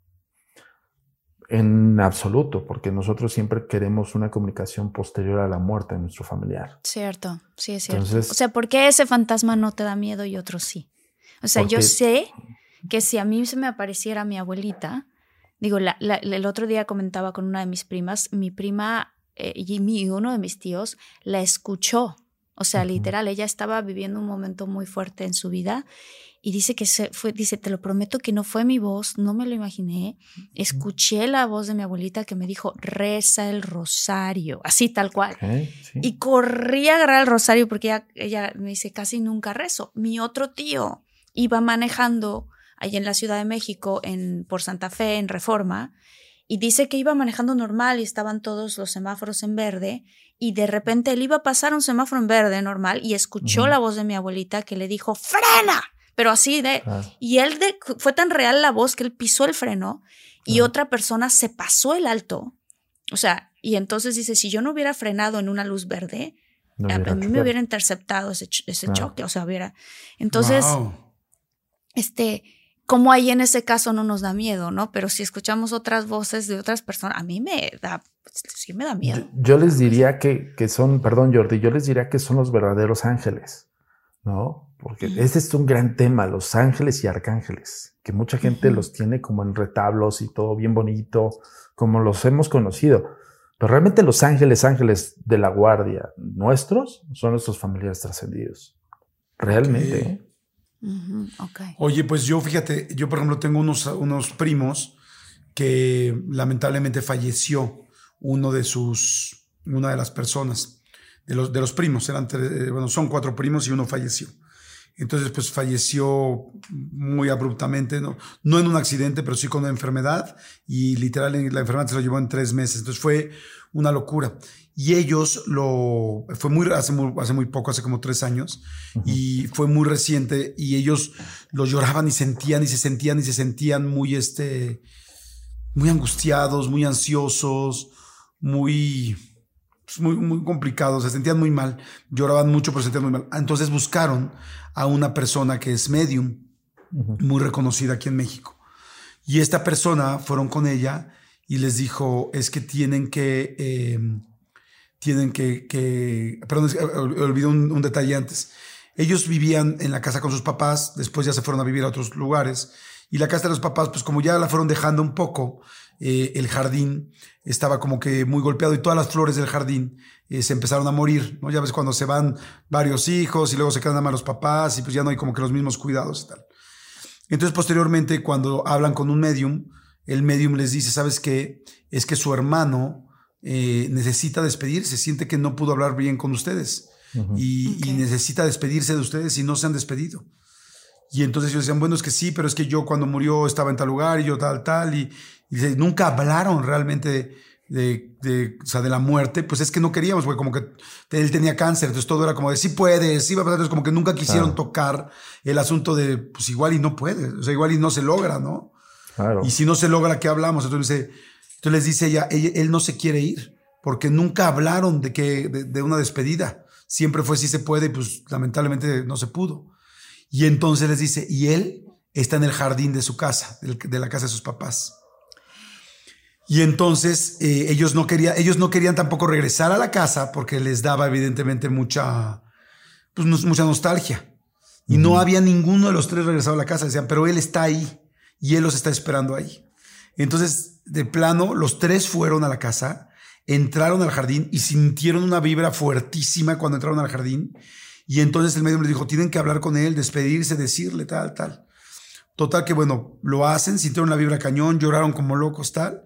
Speaker 2: En absoluto, porque nosotros siempre queremos una comunicación posterior a la muerte de nuestro familiar.
Speaker 6: Cierto, sí es cierto. o sea, ¿por qué ese fantasma no te da miedo y otros sí? O sea, yo sé que si a mí se me apareciera mi abuelita, digo, el otro día comentaba con una de mis primas, mi prima eh, y uno de mis tíos la escuchó. O sea, literal, ella estaba viviendo un momento muy fuerte en su vida y dice que se fue, dice, te lo prometo que no fue mi voz, no me lo imaginé. Escuché la voz de mi abuelita que me dijo, reza el rosario, así tal cual. Y corrí a agarrar el rosario porque ella, ella me dice, casi nunca rezo. Mi otro tío, iba manejando ahí en la Ciudad de México, en, por Santa Fe, en Reforma, y dice que iba manejando normal y estaban todos los semáforos en verde, y de repente él iba a pasar un semáforo en verde normal y escuchó la voz de mi abuelita que le dijo, frena, pero así de... Y él de, fue tan real la voz que él pisó el freno y otra persona se pasó el alto. O sea, y entonces dice, si yo no hubiera frenado en una luz verde, a, mí me hubiera interceptado ese, ese choque, o sea, hubiera... Entonces este, como ahí en ese caso no nos da miedo, ¿no? Pero si escuchamos otras voces de otras personas, a mí me da, sí me da miedo.
Speaker 2: Yo, les diría que, que, son, perdón Jordi, yo les diría que son los verdaderos ángeles, ¿no? Porque ese es un gran tema, los ángeles y arcángeles, que mucha gente los tiene como en retablos y todo bien bonito, como los hemos conocido. Pero realmente los ángeles, ángeles de la guardia nuestros, son nuestros familiares trascendidos. Realmente. ¿Eh?
Speaker 5: Oye, pues yo fíjate, yo por ejemplo tengo unos, unos primos que lamentablemente falleció uno de sus, una de las personas, de los, de los primos, eran bueno, son cuatro primos y uno falleció. Entonces, pues falleció muy abruptamente, ¿no? no en un accidente, pero sí con una enfermedad y literal la enfermedad se lo llevó en tres meses. Entonces fue una locura. Y ellos lo, fue muy hace, muy, hace muy poco, hace como tres años, y fue muy reciente, y ellos lo lloraban y sentían y se sentían y se sentían muy, este, muy angustiados, muy ansiosos, muy, pues, muy, muy complicados, se sentían muy mal, lloraban mucho, pero se sentían muy mal. Entonces buscaron a una persona que es medium, muy reconocida aquí en México. Y esta persona fueron con ella y les dijo, es que tienen que, em, tienen que, que, perdón, olvidé un, un, detalle antes. Ellos vivían en la casa con sus papás, después ya se fueron a vivir a otros lugares. Y la casa de los papás, pues como ya la fueron dejando un poco, eh, el jardín estaba como que muy golpeado y todas las flores del jardín eh, se empezaron a morir, ¿no? Ya ves cuando se van varios hijos y luego se quedan nada más los papás y pues ya no hay como que los mismos cuidados y tal. Entonces posteriormente cuando hablan con un medium, el medium les dice, ¿sabes qué? Es que su hermano eh, necesita despedirse, siente que no pudo hablar bien con ustedes y, y, necesita despedirse de ustedes y no se han despedido. Y entonces ellos decían, bueno, es que sí, pero es que yo cuando murió estaba en tal lugar y yo tal, tal, y, y nunca hablaron realmente de, de, o sea, de la muerte, pues es que no queríamos, porque como que él tenía cáncer, entonces todo era como de sí puedes, sí va a pasar, entonces como que nunca quisieron tocar el asunto de pues igual y no puede, o sea, igual y no se logra, ¿no? Claro. Y si no se logra, ¿qué hablamos? Entonces, entonces les dice ella, él no se quiere ir, porque nunca hablaron de, que, de, de una despedida. Siempre fue sí se puede, pues lamentablemente no se pudo. Y entonces les dice, y él está en el jardín de su casa, de la casa de sus papás. Y entonces eh, ellos, no querían, ellos no querían tampoco regresar a la casa porque les daba evidentemente mucha, pues, mucha nostalgia. Y no había ninguno de los tres regresado a la casa. Decían, pero él está ahí y él los está esperando ahí. Entonces, de plano, los tres fueron a la casa, entraron al jardín y sintieron una vibra fuertísima cuando entraron al jardín. Y entonces el médium les dijo, tienen que hablar con él, despedirse, decirle tal, tal. Total que bueno, lo hacen, sintieron la vibra cañón, lloraron como locos, tal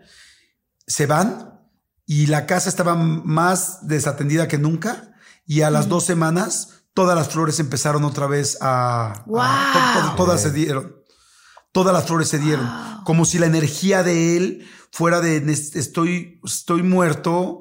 Speaker 5: se van y la casa estaba más desatendida que nunca y a las dos semanas todas las flores empezaron otra vez a... todas se dieron. Todas las flores se dieron. Como si la energía de él fuera de estoy, estoy muerto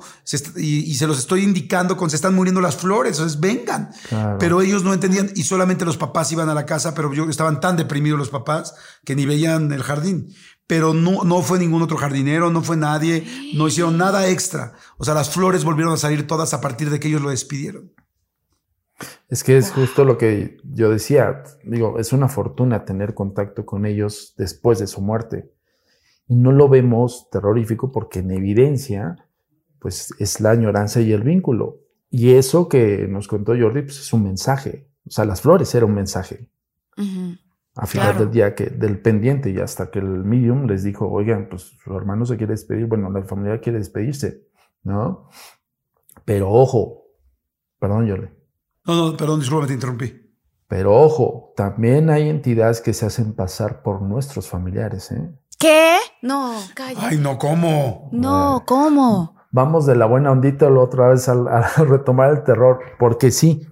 Speaker 5: y, se los estoy indicando con se están muriendo las flores, entonces vengan. Pero ellos no entendían y solamente los papás iban a la casa, pero yo, estaban tan deprimidos los papás que ni veían el jardín pero no, no fue ningún otro jardinero, no fue nadie, no hicieron nada extra. O sea, las flores volvieron a salir todas a partir de que ellos lo despidieron.
Speaker 2: Es que es justo lo que yo decía, digo, es una fortuna tener contacto con ellos después de su muerte. Y no lo vemos terrorífico porque en evidencia, pues es la añoranza y el vínculo. Y eso que nos contó Jordi, pues es un mensaje. O sea, las flores era un mensaje a final del día que, del pendiente y hasta que el medium les dijo, oigan, pues su hermano se quiere despedir, bueno, la familia quiere despedirse, ¿no? Pero ojo, perdón, Yole.
Speaker 5: No, no, perdón, disculpa, te interrumpí.
Speaker 2: Pero ojo, también hay entidades que se hacen pasar por nuestros familiares, ¿eh?
Speaker 6: ¿Qué? No, calla.
Speaker 5: Ay, no, ¿cómo?
Speaker 6: No, ¿cómo?
Speaker 2: Vamos de la buena ondita la otra vez a, a retomar el terror, porque sí,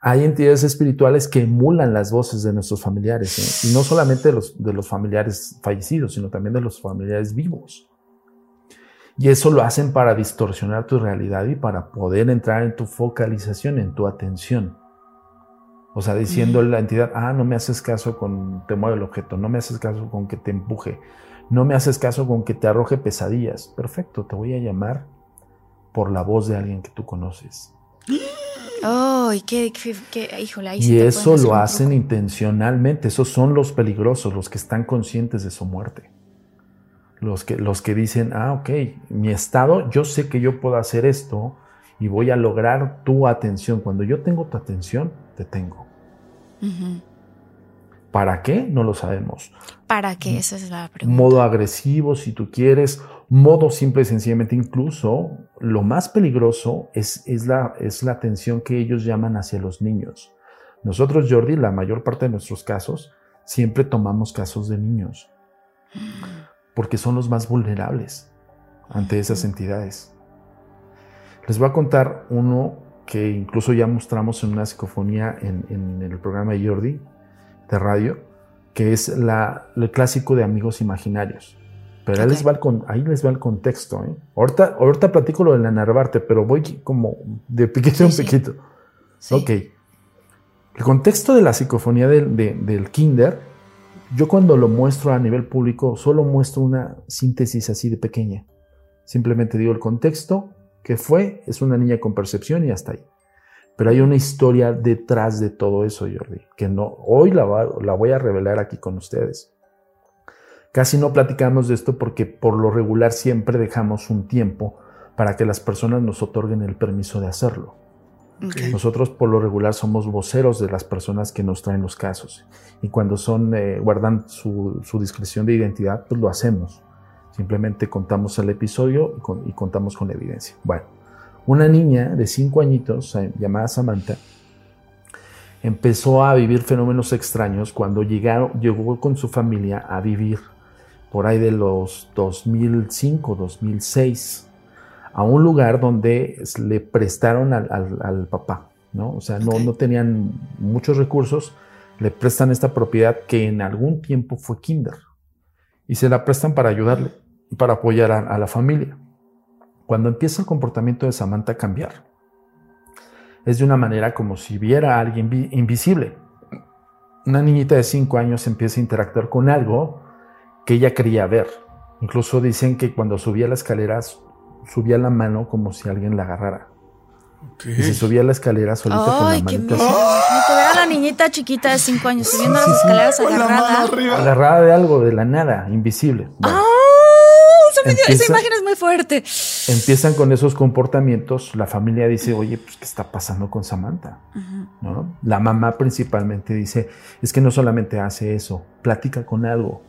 Speaker 2: hay entidades espirituales que emulan las voces de nuestros familiares, ¿eh? y no solamente de los, de los familiares fallecidos, sino también de los familiares vivos. Y eso lo hacen para distorsionar tu realidad y para poder entrar en tu focalización, en tu atención. O sea, diciendo a la entidad, ah, no me haces caso con te mueve el objeto, no me haces caso con que te empuje, no me haces caso con que te arroje pesadillas. Perfecto, te voy a llamar por la voz de alguien que tú conoces.
Speaker 6: Oh, qué, qué, híjole, ahí
Speaker 2: y eso lo hacen intencionalmente. Esos son los peligrosos, los que están conscientes de su muerte. Los que, los que dicen, ah, ok, mi estado, yo sé que yo puedo hacer esto y voy a lograr tu atención. Cuando yo tengo tu atención, te tengo. ¿Para qué? No lo sabemos.
Speaker 6: ¿Para qué? Esa es la pregunta.
Speaker 2: Modo agresivo, si tú quieres. Modo simple y sencillamente. Incluso lo más peligroso es, es, la, es la atención que ellos llaman hacia los niños. Nosotros, Jordi, la mayor parte de nuestros casos, siempre tomamos casos de niños. Porque son los más vulnerables ante esas entidades. Les voy a contar uno que incluso ya mostramos en una psicofonía en, en el programa de Jordi, de radio, que es la, el clásico de amigos imaginarios. Pero ahí, les va el, ahí les va el contexto. ¿eh? Ahorita, ahorita platico lo de la Narvarte, pero voy como de piquito en piquito. Sí. Ok. El contexto de la psicofonía del, de, del kinder, yo cuando lo muestro a nivel público, solo muestro una síntesis así de pequeña. Simplemente digo el contexto, que fue, es una niña con percepción y hasta ahí. Pero hay una historia detrás de todo eso, Jordi, que no, hoy la, la voy a revelar aquí con ustedes. Casi no platicamos de esto porque por lo regular siempre dejamos un tiempo para que las personas nos otorguen el permiso de hacerlo. Okay. Nosotros por lo regular somos voceros de las personas que nos traen los casos y cuando son eh, guardan su, su, discreción de identidad, pues lo hacemos. Simplemente contamos el episodio y, con, y contamos con la evidencia. Bueno, una niña de 5 añitos llamada Samantha empezó a vivir fenómenos extraños cuando llegaron, llegó con su familia a vivir por ahí de los 2005, 2006, a un lugar donde le prestaron al, al, al papá, ¿no? O sea, no, okay. no tenían muchos recursos, le prestan esta propiedad que en algún tiempo fue kinder y se la prestan para ayudarle y para apoyar a, a la familia. Cuando empieza el comportamiento de Samantha a cambiar, es de una manera como si viera a alguien invisible. Una niñita de 5 años empieza a interactuar con algo que ella quería ver. Incluso dicen que cuando subía las escaleras, subía la mano como si alguien la agarrara. Okay. Y se subía la escalera solita con la manita.
Speaker 6: Me ver a la niñita chiquita de 5 años subiendo sí, las escaleras sí, agarrada.
Speaker 2: Agarrada de algo, de la nada, invisible.
Speaker 6: Bueno, ¡Ah! Empieza, esa imagen es muy fuerte.
Speaker 2: Empiezan con esos comportamientos. La familia dice, oye, pues, ¿qué está pasando con Samantha? Uh -huh. ¿No? La mamá principalmente dice, es que no solamente hace eso, platica con algo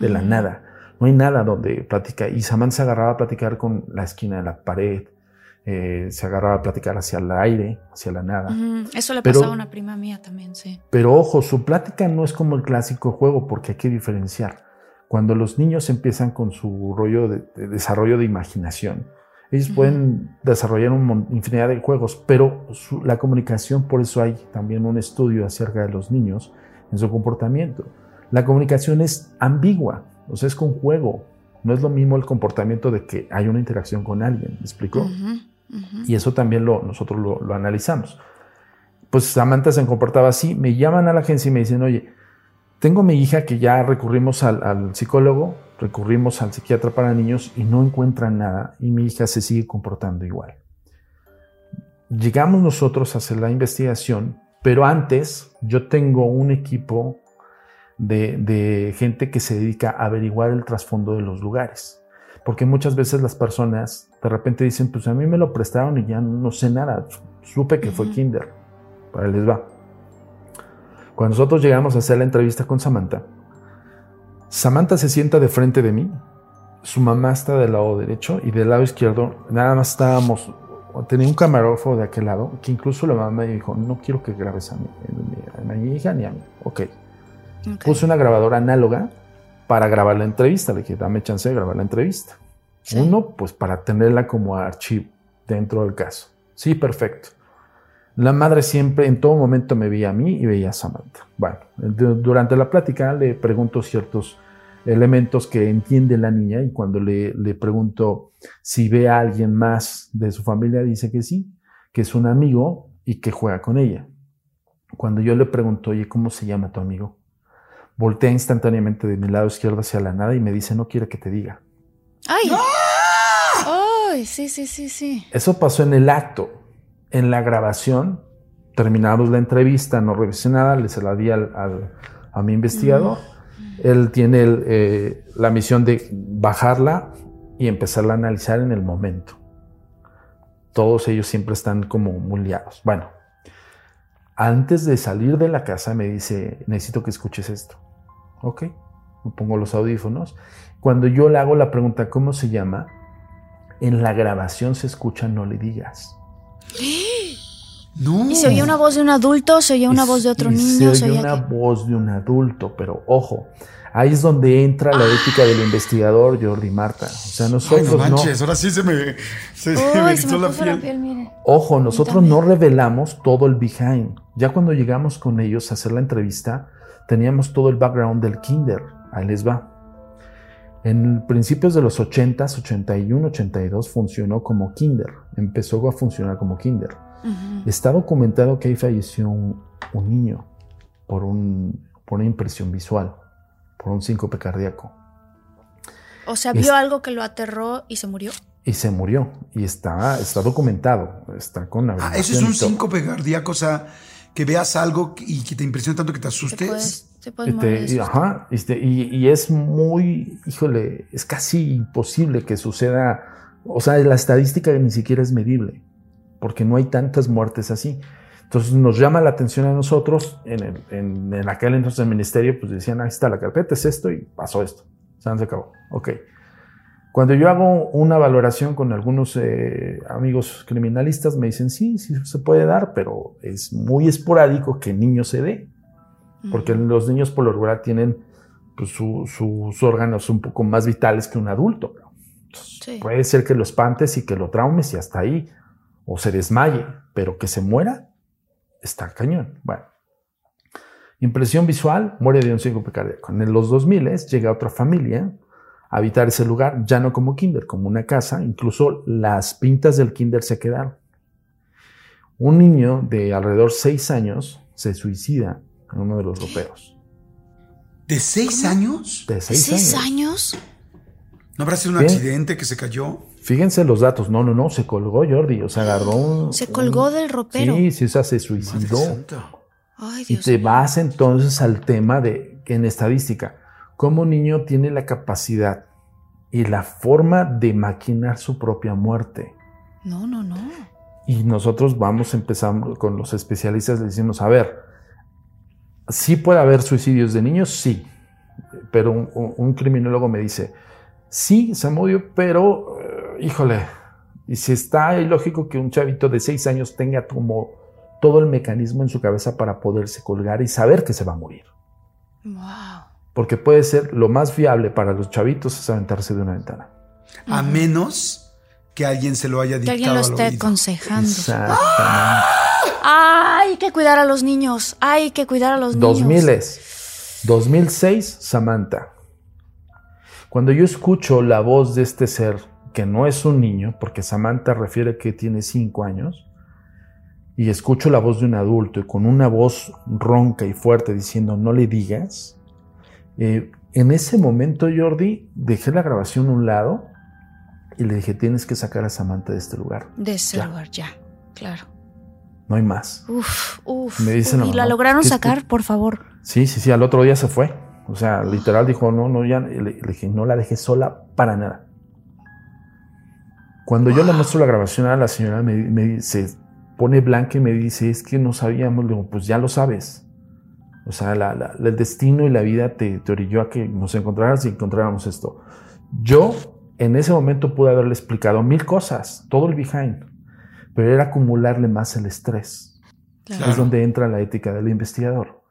Speaker 2: de la nada. No hay nada donde platica. Y Samantha se agarraba a platicar con la esquina de la pared, eh, se agarraba a platicar hacia el aire, hacia la nada.
Speaker 6: -huh. Eso le pasaba a una prima mía también, sí.
Speaker 2: Pero ojo, su plática no es como el clásico juego, porque hay que diferenciar. Cuando los niños empiezan con su rollo de, de desarrollo de imaginación, ellos uh -huh. pueden desarrollar una infinidad de juegos, pero su, la comunicación, por eso hay también un estudio acerca de los niños en su comportamiento. La comunicación es ambigua, o sea, es con juego. No es lo mismo el comportamiento de que hay una interacción con alguien, ¿me explico? Uh -huh, uh -huh. Y eso también lo, nosotros lo, lo, analizamos. Pues Samantha se comportaba así, me llaman a la agencia y me dicen, oye, tengo mi hija que ya recurrimos al, al psicólogo, recurrimos al psiquiatra para niños y no encuentran nada y mi hija se sigue comportando igual. Llegamos nosotros a hacer la investigación, pero antes yo tengo un equipo de, de, gente que se dedica a averiguar el trasfondo de los lugares. Porque muchas veces las personas de repente dicen, pues a mí me lo prestaron y ya no sé nada, supe que fue kinder, para les va. Cuando nosotros llegamos a hacer la entrevista con Samantha, Samantha se sienta de frente de mí, su mamá está del lado derecho y del lado izquierdo nada más estábamos, tenía un camarógrafo de aquel lado, que incluso la mamá me dijo, no quiero que grabes a, mí, a mi hija ni a mí. Ok. Okay. Puse una grabadora análoga para grabar la entrevista. Le dije, dame chance de grabar la entrevista. Sí. Uno, pues para tenerla como archivo dentro del caso. Sí, perfecto. La madre siempre, en todo momento, me veía a mí y veía a Samantha. Bueno, durante la plática le pregunto ciertos elementos que entiende la niña y cuando le, le pregunto si ve a alguien más de su familia, dice que sí, que es un amigo y que juega con ella. Cuando yo le pregunto, oye, ¿cómo se llama tu amigo? Voltea instantáneamente de mi lado izquierdo hacia la nada y me dice, no quiere que te diga.
Speaker 6: ¡Ay! ¡Ah! ¡Ay! Sí, sí, sí, sí.
Speaker 2: Eso pasó en el acto. En la grabación, terminamos la entrevista, no revisé nada, le se la di al, al, a mi investigador. Mm. Él tiene el, eh, la misión de bajarla y empezarla a analizar en el momento. Todos ellos siempre están como muy liados. Bueno, Antes de salir de la casa me dice, necesito que escuches esto. Ok, me pongo los audífonos. Cuando yo le hago la pregunta, ¿cómo se llama? En la grabación se escucha, no le digas.
Speaker 1: ¿Y se oye una voz de un adulto? ¿Se oye una voz de otro
Speaker 2: Y
Speaker 1: niño?
Speaker 2: Se oye una voz de un adulto, pero ojo, ahí es donde entra la ética del investigador Jordi Marta. O sea,
Speaker 5: Ay,
Speaker 2: nosotros
Speaker 5: no
Speaker 2: no,
Speaker 5: manches, ahora sí se me, se, se me
Speaker 1: Uy, se
Speaker 5: erizó
Speaker 1: me
Speaker 5: la piel.
Speaker 1: la piel, mire.
Speaker 2: Ojo, nosotros no revelamos todo el behind. Ya cuando llegamos con ellos a hacer la entrevista, teníamos todo el background del kinder. Ahí les va. En principios de los 80s, 81, 82, funcionó como kinder. Empezó a funcionar como kinder. Está documentado que ahí falleció un, un niño por, un, por una impresión visual, por un síncope cardíaco.
Speaker 1: O sea,
Speaker 2: Es-
Speaker 1: vio algo que lo aterró y se murió.
Speaker 2: Y se murió. Y está, está documentado. Está con la
Speaker 5: Ah, eso es un síncope cardíaco, o sea, que veas algo y que te impresione tanto que te
Speaker 1: Te
Speaker 5: asustes.
Speaker 1: puedes, te puedes
Speaker 2: Este, y, ajá, este, y, y es muy, híjole, es casi imposible que suceda, o sea, la estadística ni siquiera es medible, porque no hay tantas muertes así. Entonces nos llama la atención a nosotros, en, el, en, en aquel entonces del ministerio, pues decían, ahí está la carpeta, es esto y pasó esto. Se se acabó. Ok. Cuando yo hago una valoración con algunos eh, amigos criminalistas, me dicen, sí, sí se puede dar, pero es muy esporádico que el niño se dé porque los niños por lo regular tienen pues, su- sus órganos un poco más vitales que un adulto. Entonces,
Speaker 1: Sí.
Speaker 2: Puede ser que lo espantes y que lo traumes y hasta ahí, o se desmaye, pero que se muera, está cañón. Bueno, impresión visual, muere de un síncope cardíaco. En los 2000 llega otra familia habitar ese lugar, ya no como kinder, como una casa, incluso las pintas del kinder se quedaron. Un niño de alrededor 6 años se suicida en uno de los roperos.
Speaker 5: ¿De seis años?
Speaker 2: De 6
Speaker 1: ¿Seis
Speaker 2: años.
Speaker 1: años?
Speaker 5: ¿No habrá sido un
Speaker 2: Bien.
Speaker 5: accidente que se cayó?
Speaker 2: Fíjense los datos. No, no, no, se colgó Jordi. O sea, agarró un.
Speaker 1: Se colgó
Speaker 2: un-
Speaker 1: del ropero.
Speaker 2: Sí, sí, o sea, se
Speaker 5: Madre
Speaker 2: suicidó.
Speaker 5: santa.
Speaker 1: Ay,
Speaker 2: Y
Speaker 1: Dios
Speaker 2: te
Speaker 1: mío.
Speaker 2: vas entonces al tema de que en estadística, cómo un niño tiene la capacidad y la forma de maquinar su propia muerte.
Speaker 1: No, no, no.
Speaker 2: Y nosotros vamos, empezamos con los especialistas, le decimos, a ver, sí puede haber suicidios de niños, sí, pero un, criminólogo me dice, sí, se murió, pero, eh, híjole, y si está ilógico que un chavito de seis años tenga como todo el mecanismo en su cabeza para poderse colgar y saber que se va a morir.
Speaker 1: Wow.
Speaker 2: Porque puede ser lo más fiable para los chavitos es aventarse de una ventana.
Speaker 5: A menos que alguien se lo haya
Speaker 1: Que
Speaker 5: dictado
Speaker 1: alguien lo esté aconsejando.
Speaker 2: Exactamente.
Speaker 1: Ay, hay que cuidar a los niños. Hay que cuidar a los niños.
Speaker 2: 2000 es. 2006, Samantha. Cuando yo escucho la voz de este ser, que no es un niño, porque Samantha refiere que tiene 5 años, y escucho la voz de un adulto y con una voz ronca y fuerte diciendo no le digas, eh, en ese momento, Jordi, dejé la grabación a un lado y le dije, tienes que sacar a Samantha de este lugar.
Speaker 1: De ese
Speaker 2: Ya.
Speaker 1: lugar, ya. Claro.
Speaker 2: No hay más.
Speaker 1: Uf, uf.
Speaker 2: Me dicen
Speaker 1: uf. ¿Y la
Speaker 2: mamá,
Speaker 1: lograron
Speaker 2: ¿qué es
Speaker 1: sacar, por favor?
Speaker 2: Sí, sí, sí, al otro día se fue. O sea, literal dijo, no, no, ya, le, le dije, no la dejé sola para nada. Cuando yo le muestro la grabación a la señora, me, me se pone blanca y me dice, es que no sabíamos, le digo, pues ya lo sabes. O sea, la- la- el destino y la vida te, te orilló a que nos encontraras y encontráramos esto. Yo en ese momento pude haberle explicado mil cosas, todo el behind, pero era acumularle más el estrés.
Speaker 1: Claro.
Speaker 2: Es donde entra la ética del investigador.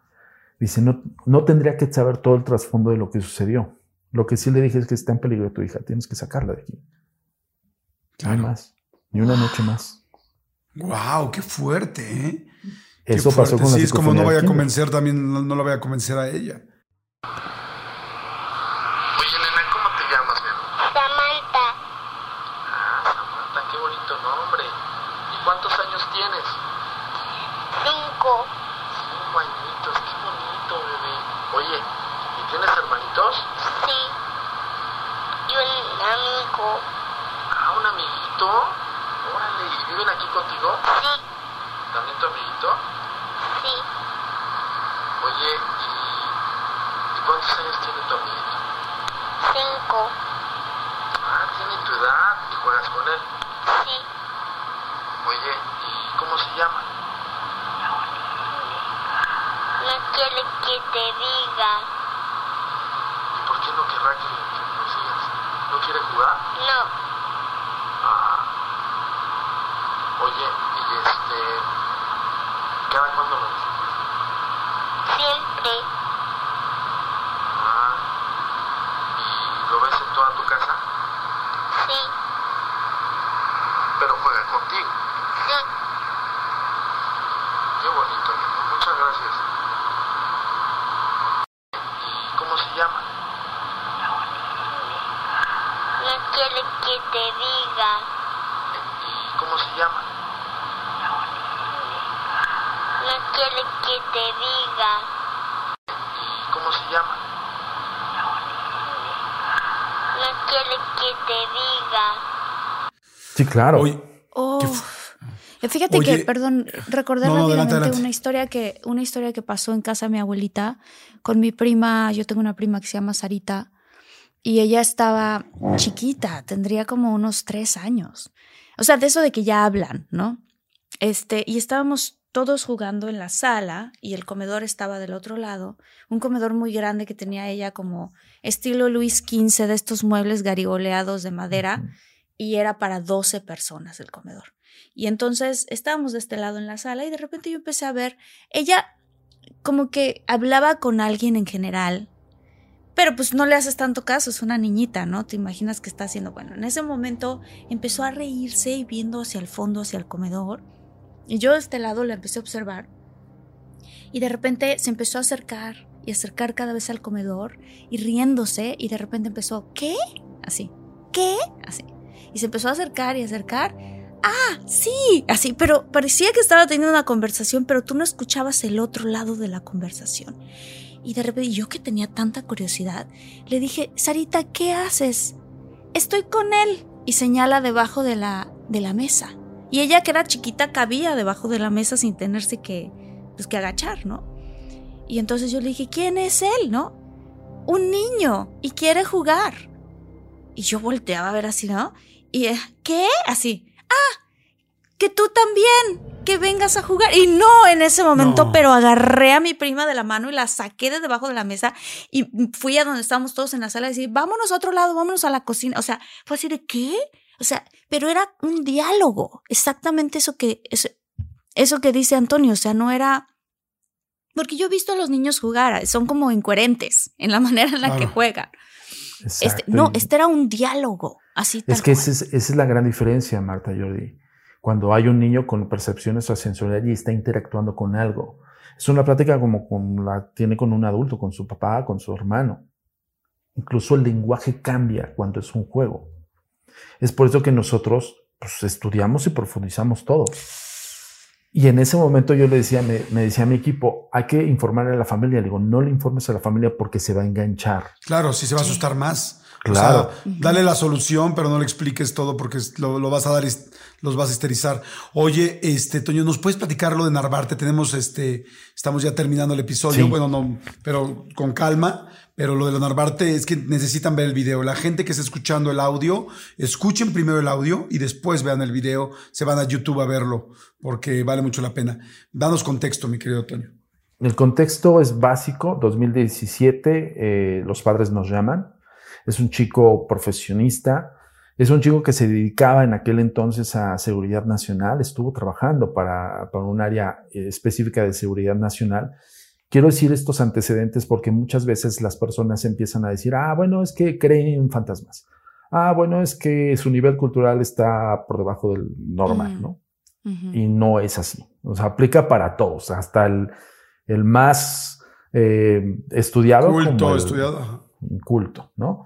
Speaker 2: Dice, no, no tendría que saber todo el trasfondo de lo que sucedió. Lo que sí le dije es que está en peligro tu hija, tienes que sacarla de aquí. No hay más, ni una noche más.
Speaker 5: Wow, qué fuerte, ¿eh?
Speaker 2: Eso pasó con la
Speaker 5: Sí, es como no vaya a convencer también, no, no la voy a convencer a ella.
Speaker 3: Oye, nena, ¿cómo te llamas, mi amor?
Speaker 4: Samantha,
Speaker 3: Ah, Samantha, qué bonito nombre. ¿Y cuántos años tienes?
Speaker 4: cinco,
Speaker 3: Cinco añitos, qué bonito, bebé. Oye, ¿y tienes hermanitos?
Speaker 4: sí. Y un amigo,
Speaker 3: Ah, un amiguito. Órale, ¿y viven aquí contigo?
Speaker 4: sí,
Speaker 3: ¿También tu amiguito?
Speaker 4: Sí.
Speaker 3: Oye, ¿y, ¿y cuántos años tiene tu amiguito?
Speaker 4: Cinco,
Speaker 3: Ah, tiene tu edad y juegas con él.
Speaker 4: sí.
Speaker 3: Oye, ¿y cómo se llama?
Speaker 4: quiere que te diga.
Speaker 3: ¿Y por qué no querrá que, que nos digas? ¿No quiere jugar?
Speaker 4: No,
Speaker 3: Ah. Oye, y este. ¿Cada cuándo lo ves?
Speaker 4: Siempre.
Speaker 3: Ah. ¿Y lo ves en toda tu casa?
Speaker 4: Sí,
Speaker 3: Pero juega contigo.
Speaker 4: sí.
Speaker 3: Qué bonito, amigo. Muchas gracias. ¿Y cómo se llama?
Speaker 4: No quiere que te diga.
Speaker 3: ¿Y cómo se llama?
Speaker 4: No quiere que te diga.
Speaker 3: ¿Y cómo se llama?
Speaker 4: No quiere que te diga.
Speaker 2: Sí, claro.
Speaker 5: Oye,
Speaker 6: Oh.
Speaker 5: ¿Qué fu-
Speaker 6: Fíjate
Speaker 5: Oye,
Speaker 6: que, perdón, recordé
Speaker 5: no,
Speaker 6: rápidamente
Speaker 5: adelante, adelante.
Speaker 6: una historia que una historia que pasó en casa de mi abuelita con mi prima. Yo tengo una prima que se llama Sarita y ella estaba chiquita, tendría como unos tres años. O sea, de eso de que ya hablan, ¿no? Este, y estábamos todos jugando en la sala y el comedor estaba del otro lado, un comedor muy grande que tenía ella como estilo Luis XV de estos muebles garigoleados de madera y era para 12 personas el comedor. Y entonces estábamos de este lado en la sala y de repente yo empecé a ver, ella como que hablaba con alguien en general, pero pues no le haces tanto caso, es una niñita, ¿no? Te imaginas que está haciendo, bueno, en ese momento empezó a reírse y viendo hacia el fondo, hacia el comedor, y yo de este lado la empecé a observar, y de repente se empezó a acercar y acercar cada vez al comedor y riéndose, y de repente empezó, ¿qué? Así, ¿qué? Así. Y se empezó a acercar y acercar. Ah, sí, así, pero parecía que estaba teniendo una conversación, pero tú no escuchabas el otro lado de la conversación. Y de repente yo que tenía tanta curiosidad, le dije, Sarita, ¿qué haces? Estoy con él. Y señala debajo de la, de la mesa. Y ella que era chiquita cabía debajo de la mesa sin tenerse que, pues, que agachar, ¿no? Y entonces yo le dije, ¿quién es él, no? Un niño y quiere jugar. Y yo volteaba a ver así, ¿no? Y, eh, ¿qué? Así. Ah, que tú también, que vengas a jugar. Y no en ese momento,
Speaker 5: No.
Speaker 6: pero agarré a mi prima de la mano y la saqué de debajo de la mesa y fui a donde estábamos todos en la sala y decir, vámonos a otro lado, vámonos a la cocina. O sea, fue así de, ¿qué? O sea, pero era un diálogo, exactamente eso que, eso, eso que dice Antonio, o sea, no era... Porque yo he visto a los niños jugar, son como incoherentes en la manera en la que juegan. Este, no, este era un diálogo, así
Speaker 2: Es que esa es, esa es la gran diferencia, Marta Jordi. Cuando hay un niño con percepciones o sensorial y está interactuando con algo. Es una plática como con la tiene con un adulto, con su papá, con su hermano. Incluso el lenguaje cambia cuando es un juego. Es por eso que nosotros pues, estudiamos y profundizamos todo. Y en ese momento yo le decía, me, me decía a mi equipo, hay que informarle a la familia. Le digo, no le informes a la familia porque se va a enganchar.
Speaker 5: Claro, sí se va a asustar más.
Speaker 2: Claro.
Speaker 5: O sea, dale la solución, pero no le expliques todo porque lo, lo vas a dar, los vas a histerizar. Oye, este, Toño, ¿nos puedes platicar lo de Narvarte? Tenemos este, estamos ya terminando el episodio.
Speaker 2: Sí.
Speaker 5: Bueno, no, pero con calma. Pero lo de la Narvarte es que necesitan ver el video. La gente que está escuchando el audio, escuchen primero el audio y después vean el video. Se van a YouTube a verlo porque vale mucho la pena. Danos contexto, mi querido Toño.
Speaker 2: El contexto es básico. 2017, eh, los padres nos llaman. Es un chico profesionista. Es un chico que se dedicaba en aquel entonces a seguridad nacional. Estuvo trabajando para, para un área eh, específica de seguridad nacional. Quiero decir estos antecedentes porque muchas veces las personas empiezan a decir, ah, bueno, es que creen en fantasmas. Ah, bueno, es que su nivel cultural está por debajo del normal. ¿no? Y no es así. O sea, aplica para todos, hasta el, el más eh, estudiado.
Speaker 5: Culto,
Speaker 2: como el
Speaker 5: estudiado.
Speaker 2: Culto, ¿no?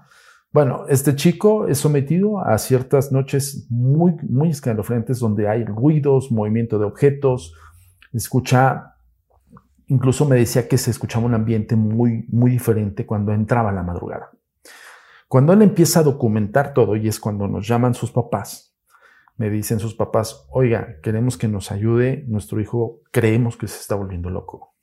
Speaker 2: Bueno, este chico es sometido a ciertas noches muy, muy escalofriantes donde hay ruidos, movimiento de objetos, escucha, incluso me decía que se escuchaba un ambiente muy, muy diferente cuando entraba la madrugada. Cuando él empieza a documentar todo, y es cuando nos llaman sus papás, me dicen sus papás, oiga, queremos que nos ayude, nuestro hijo creemos que se está volviendo loco.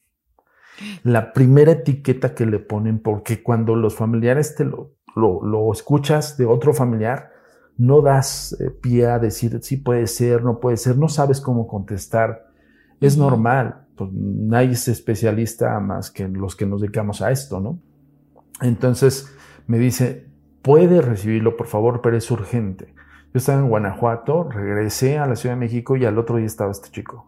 Speaker 2: La primera etiqueta que le ponen, porque cuando los familiares te lo, lo, escuchas de otro familiar, no das eh, pie a decir sí puede ser, no puede ser, no sabes cómo contestar. Es normal, pues nadie es especialista más que los que nos dedicamos a esto, ¿no? Entonces me dice, puede recibirlo, por favor, pero es urgente. Yo estaba en Guanajuato, regresé a la Ciudad de México y al otro día estaba este chico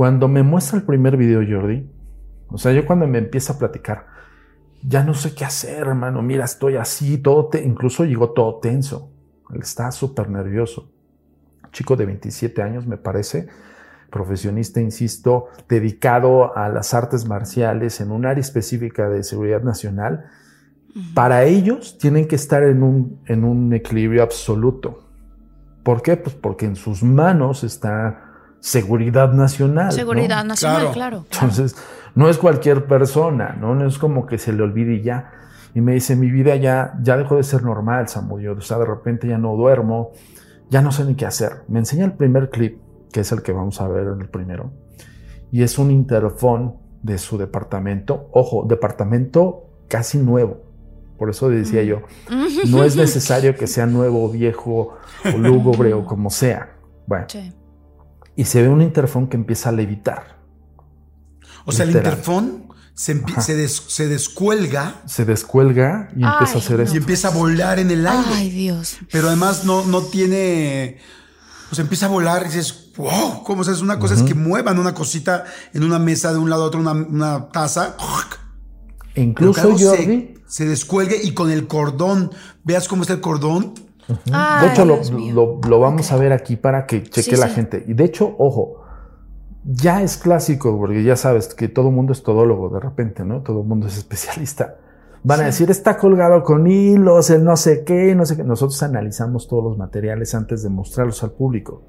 Speaker 2: Cuando me muestra el primer video, Jordi, o sea, yo cuando me empieza a platicar, ya no sé qué hacer, hermano. Mira, estoy así, todo, incluso llegó todo tenso. Él está súper nervioso. Chico de 27 años, me parece, profesionista, insisto, dedicado a las artes marciales en un área específica de seguridad nacional. Para ellos tienen que estar en un, en un equilibrio absoluto. ¿Por qué? Pues porque en sus manos está seguridad nacional.
Speaker 6: Seguridad nacional, claro.
Speaker 2: Entonces, no es cualquier persona, ¿no? No es como que se le olvide y ya. Y me dice, mi vida ya, ya dejó de ser normal, Samudio. O sea, de repente ya no duermo, ya no sé ni qué hacer. Me enseña el primer clip, que es el que vamos a ver en el primero. Y es un interfón de su departamento. Ojo, departamento casi nuevo. Por eso decía yo, no es necesario que sea nuevo, viejo, o lúgubre o como sea. Bueno, y se ve un interfón que empieza a levitar.
Speaker 5: O sea, el interfón se, se, descuelga.
Speaker 2: Se descuelga y empieza a hacer eso.
Speaker 5: Y empieza a volar en el aire.
Speaker 6: Ay, Dios.
Speaker 5: Pero además no, no tiene. Pues empieza a volar y dices, wow, ¿cómo es una cosa? Es que muevan una cosita en una mesa de un lado a otro, una, taza.
Speaker 2: incluso Jordi.
Speaker 5: Se, se descuelgue y con el cordón, veas cómo está el cordón,
Speaker 2: de hecho, lo, vamos a ver aquí para que cheque la gente. Y de hecho, ojo, ya es clásico, porque ya sabes que todo el mundo es todólogo de repente, ¿no? Todo el mundo es especialista. Van a decir, está colgado con hilos, el no sé qué, no sé qué. Nosotros analizamos todos los materiales antes de mostrarlos al público.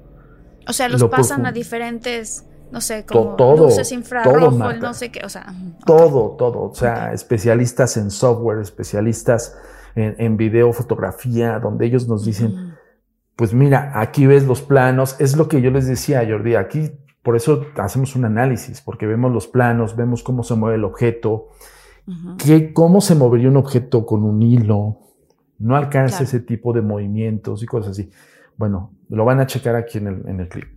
Speaker 6: O sea, los pasan a diferentes, no sé, como todo, luces infrarrojos, no sé qué, o sea.
Speaker 2: Todo, todo. O sea, especialistas en software, especialistas en, video, fotografía, donde ellos nos dicen, pues mira, aquí ves los planos, es lo que yo les decía Jordi, aquí por eso hacemos un análisis, porque vemos los planos, vemos cómo se mueve el objeto, cómo se movería un objeto con un hilo, no alcanza ese tipo de movimientos y cosas así. Bueno, lo van a checar aquí en el, en el clip.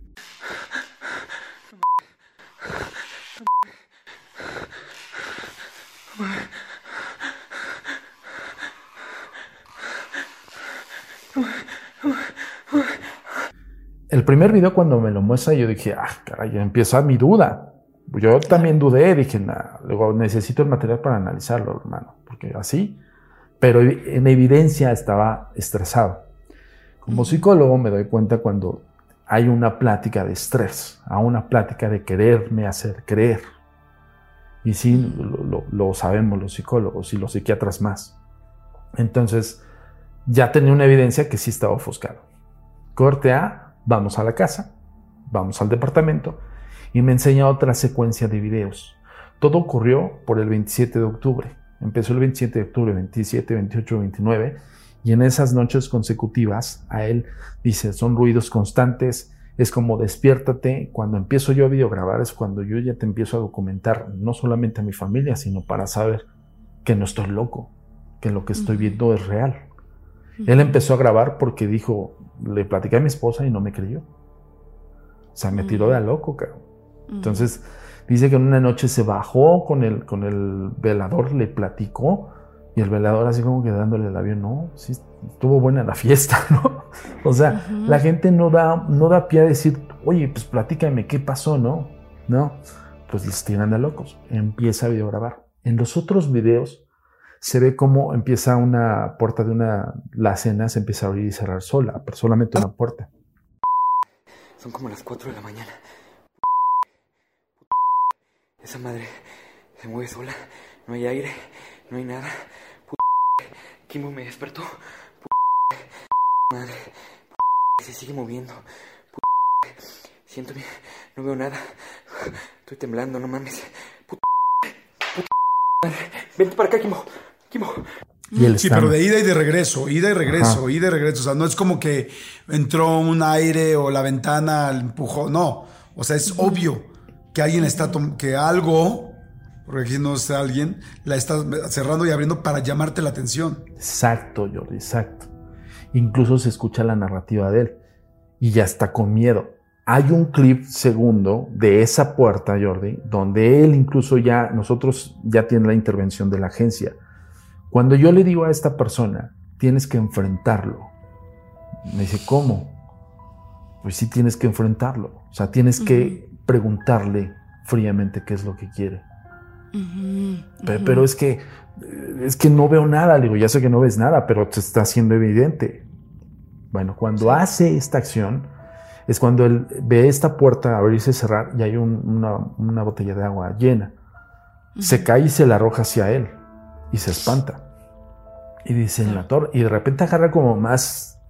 Speaker 2: El primer video cuando me lo muestra yo dije, ah, caray, empieza mi duda. Yo también dudé, dije, nah, luego necesito el material para analizarlo, hermano, porque así, pero en evidencia estaba estresado. Como psicólogo me doy cuenta cuando hay una plática de estrés, a una plática de quererme hacer creer. Y sí, lo, lo sabemos los psicólogos y los psiquiatras más. Entonces, ya tenía una evidencia que sí estaba ofuscado. Corte A, vamos a la casa, vamos al departamento y me enseña otra secuencia de videos. Todo ocurrió por el 27 de octubre. Empezó el 27 de octubre, 27, 28, 29 y en esas noches consecutivas a él dice, son ruidos constantes, es como despiértate. Cuando empiezo yo a videograbar es cuando yo ya te empiezo a documentar, no solamente a mi familia, sino para saber que no estoy loco, que lo que estoy viendo es real. Él empezó a grabar porque dijo, le platicé a mi esposa y no me creyó. O sea, me tiró de a loco, cabrón. Entonces, dice que en una noche se bajó con el, con el velador, le platicó, y el velador así como que dándole el avión, no, sí, estuvo buena la fiesta, ¿no? O sea, la gente no da, no da pie a decir, oye, pues platícame qué pasó, ¿no? No, pues les tiran de locos. Empieza a videograbar. En los otros videos se ve cómo empieza una puerta de una, la cena se empieza a abrir y cerrar sola, pero solamente una puerta.
Speaker 10: Son como las 4 de la mañana. Esa madre se mueve sola, no hay aire, no hay nada. Kimbo me despertó. Madre, se sigue moviendo. Siento bien, no veo nada. Estoy temblando, no mames. Madre, vente para acá, Kimbo. Kimbo.
Speaker 5: sí, pero de ida y de regreso, ida y regreso, ida y regreso. O sea, no es como que entró un aire o la ventana empujó. No. O sea, es obvio que alguien está, que algo, porque aquí no es alguien, la está cerrando y abriendo para llamarte la atención.
Speaker 2: Exacto, Jordi, exacto. Incluso se escucha la narrativa de él y ya está con miedo. Hay un clip segundo de esa puerta, Jordi, donde él incluso ya, nosotros ya tiene la intervención de la agencia. Cuando yo le digo a esta persona, tienes que enfrentarlo. Me dice, ¿cómo? Pues sí tienes que enfrentarlo. O sea, tienes que preguntarle fríamente qué es lo que quiere. pero, es que es que no veo nada, le digo, ya sé que no ves nada, pero te está haciendo evidente. Bueno, cuando hace esta acción, es cuando él ve esta puerta abrirse y cerrar y hay una, botella de agua llena. Se cae y se la arroja hacia él y se espanta. Y dice en la torre, y de repente agarra como más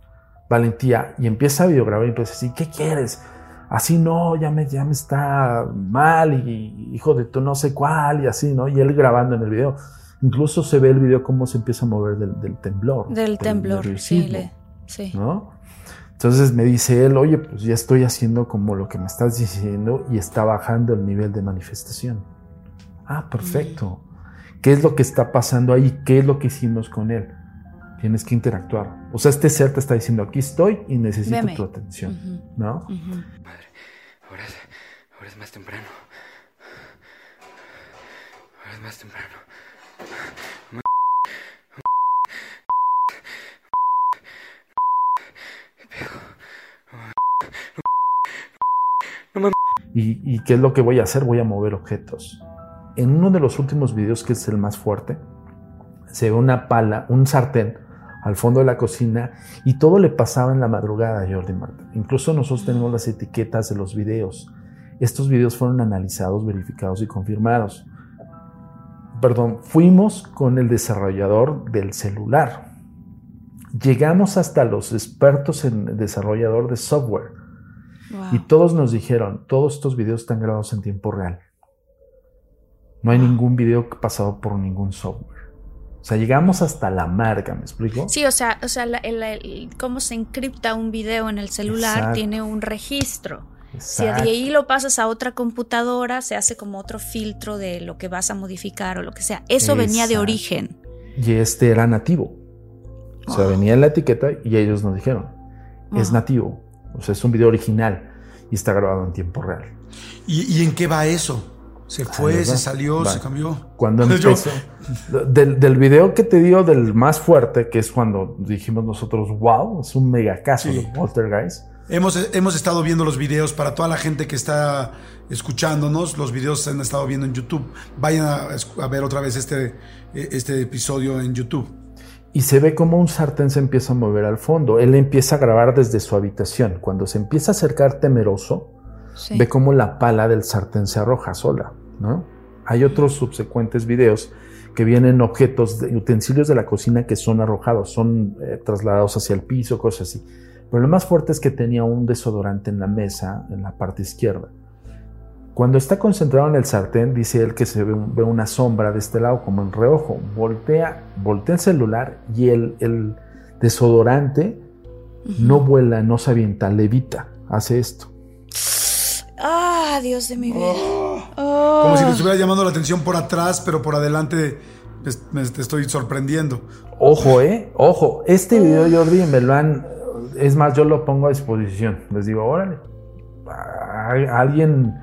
Speaker 2: valentía y empieza a videograbar y empieza a decir, ¿qué quieres? Así no, ya me, ya me está mal y hijo de tú no sé cuál y así, ¿no? Y él grabando en el video. Incluso se ve el video cómo se empieza a mover del, temblor.
Speaker 6: Del, temblor, sí, sí.
Speaker 2: ¿no? Entonces me dice él, oye, pues ya estoy haciendo como lo que me estás diciendo y está bajando el nivel de manifestación. Ah, perfecto. ¿Qué es lo que está pasando ahí? ¿Qué es lo que hicimos con él? Tienes que interactuar. O sea, este ser te está diciendo, aquí estoy y necesito tu atención, ¿no?
Speaker 10: Madre, ahora es, ahora es más temprano. Ahora es más temprano.
Speaker 2: ¿Y, qué es lo que voy a hacer? Voy a mover objetos. En uno de los últimos videos, que es el más fuerte, se ve una pala, un sartén al fondo de la cocina y todo le pasaba en la madrugada a Jordi Marta. Incluso nosotros tenemos las etiquetas de los videos. Estos videos fueron analizados, verificados y confirmados. Perdón, fuimos con el desarrollador del celular. Llegamos hasta los expertos en desarrollador de software y todos nos dijeron, todos estos videos están grabados en tiempo real. No hay ningún video pasado por ningún software. O sea, llegamos hasta la marca, ¿me explico?
Speaker 6: Sí, o sea, o sea cómo se encripta un video en el celular tiene un registro. Si de ahí lo pasas a otra computadora, se hace como otro filtro de lo que vas a modificar o lo que sea. Eso venía de origen.
Speaker 2: Y este era nativo. O sea, venía en la etiqueta y ellos nos dijeron, es nativo. O sea, es un video original y está grabado en tiempo real.
Speaker 5: ¿Y, en qué va eso? ¿Se fue, se salió, se cambió?
Speaker 2: Cuando empezó. Del, del, video que te dio del más fuerte, que es cuando dijimos nosotros, wow, es un mega caso de Poltergeist.
Speaker 5: Hemos, hemos estado viendo los videos para toda la gente que está escuchándonos. Los videos se han estado viendo en YouTube. Vayan a, a ver otra vez este, este episodio en YouTube
Speaker 2: y se ve como un sartén se empieza a mover al fondo. Él empieza a grabar desde su habitación. Cuando se empieza a acercar temeroso, ve como la pala del sartén se arroja sola. ¿no? Hay otros subsecuentes videos que vienen objetos, de, utensilios de la cocina que son arrojados, son eh, trasladados hacia el piso, cosas así. Pero lo más fuerte es que tenía un desodorante en la mesa, en la parte izquierda. Cuando está concentrado en el sartén, dice él que se ve, una sombra de este lado como en reojo. Voltea, voltea el celular y el, desodorante no vuela, no se avienta, levita, hace esto.
Speaker 6: Ah, Dios de mi vida.
Speaker 5: Oh. Como si le estuviera llamando la atención por atrás, pero por adelante me, te estoy sorprendiendo.
Speaker 2: Ojo, eh, ojo. Este video, Jordi, me lo han. Es más, yo lo pongo a disposición. Les digo, órale. Alguien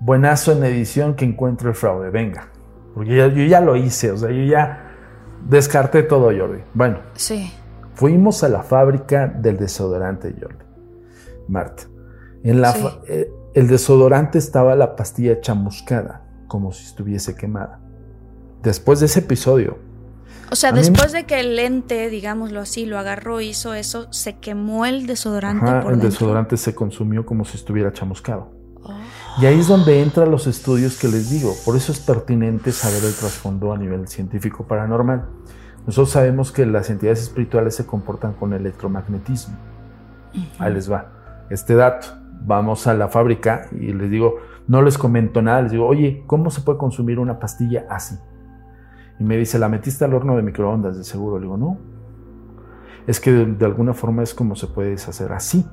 Speaker 2: buenazo en edición que encuentre el fraude, venga. Porque yo ya lo hice, o sea, yo ya descarté todo, Jordi. Bueno.
Speaker 6: Sí.
Speaker 2: Fuimos a la fábrica del desodorante, Jordi. Marta. En la
Speaker 6: Sí.
Speaker 2: eh, el desodorante estaba la pastilla chamuscada, como si estuviese quemada. Después de ese episodio,
Speaker 6: O sea, después de que el ente, digámoslo así, lo agarró, hizo eso, se quemó el desodorante
Speaker 2: ajá,
Speaker 6: por
Speaker 2: el
Speaker 6: dentro.
Speaker 2: desodorante se consumió como si estuviera chamuscado.
Speaker 6: Oh.
Speaker 2: Y ahí es donde entran los estudios que les digo. Por eso es pertinente saber el trasfondo a nivel científico paranormal. Nosotros sabemos que las entidades espirituales se comportan con electromagnetismo. Ahí les va. Este dato. Vamos a la fábrica y les digo, no les comento nada, les digo, oye, ¿cómo se puede consumir una pastilla así? Y me dice, la metiste al horno de microondas, de seguro. Le digo, no. Es que de, de alguna forma es como se puede deshacer así.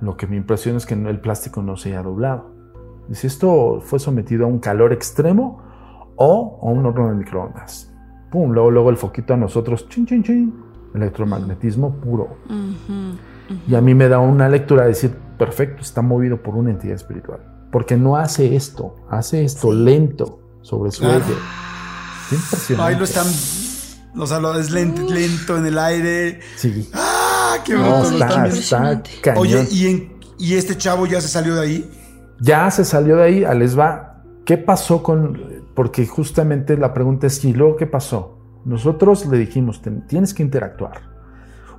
Speaker 2: Lo que me impresiona es que el plástico no se haya doblado. Dice, esto fue sometido a un calor extremo o a un horno de microondas. Pum, luego, luego el foquito a nosotros, chin, chin, chin. Electromagnetismo puro. Y a mí me da una lectura de decir, perfecto, está movido por una entidad espiritual. Porque no hace esto, hace esto lento sobre su
Speaker 5: Claro.
Speaker 2: eje. Qué impresionante.
Speaker 5: Ahí lo están. O sea, lo es lento, lento en el aire.
Speaker 2: Sí.
Speaker 5: ¡Ah! ¡Qué
Speaker 2: No,
Speaker 5: bruto!
Speaker 2: está, está cañón.
Speaker 5: Oye, ¿y, en- ¿y este chavo ya se salió de ahí?
Speaker 2: Ya se salió de ahí, a les va. ¿Qué pasó con.? Porque justamente la pregunta es: ¿y luego qué pasó? Nosotros le dijimos: "Ten- tienes que interactuar.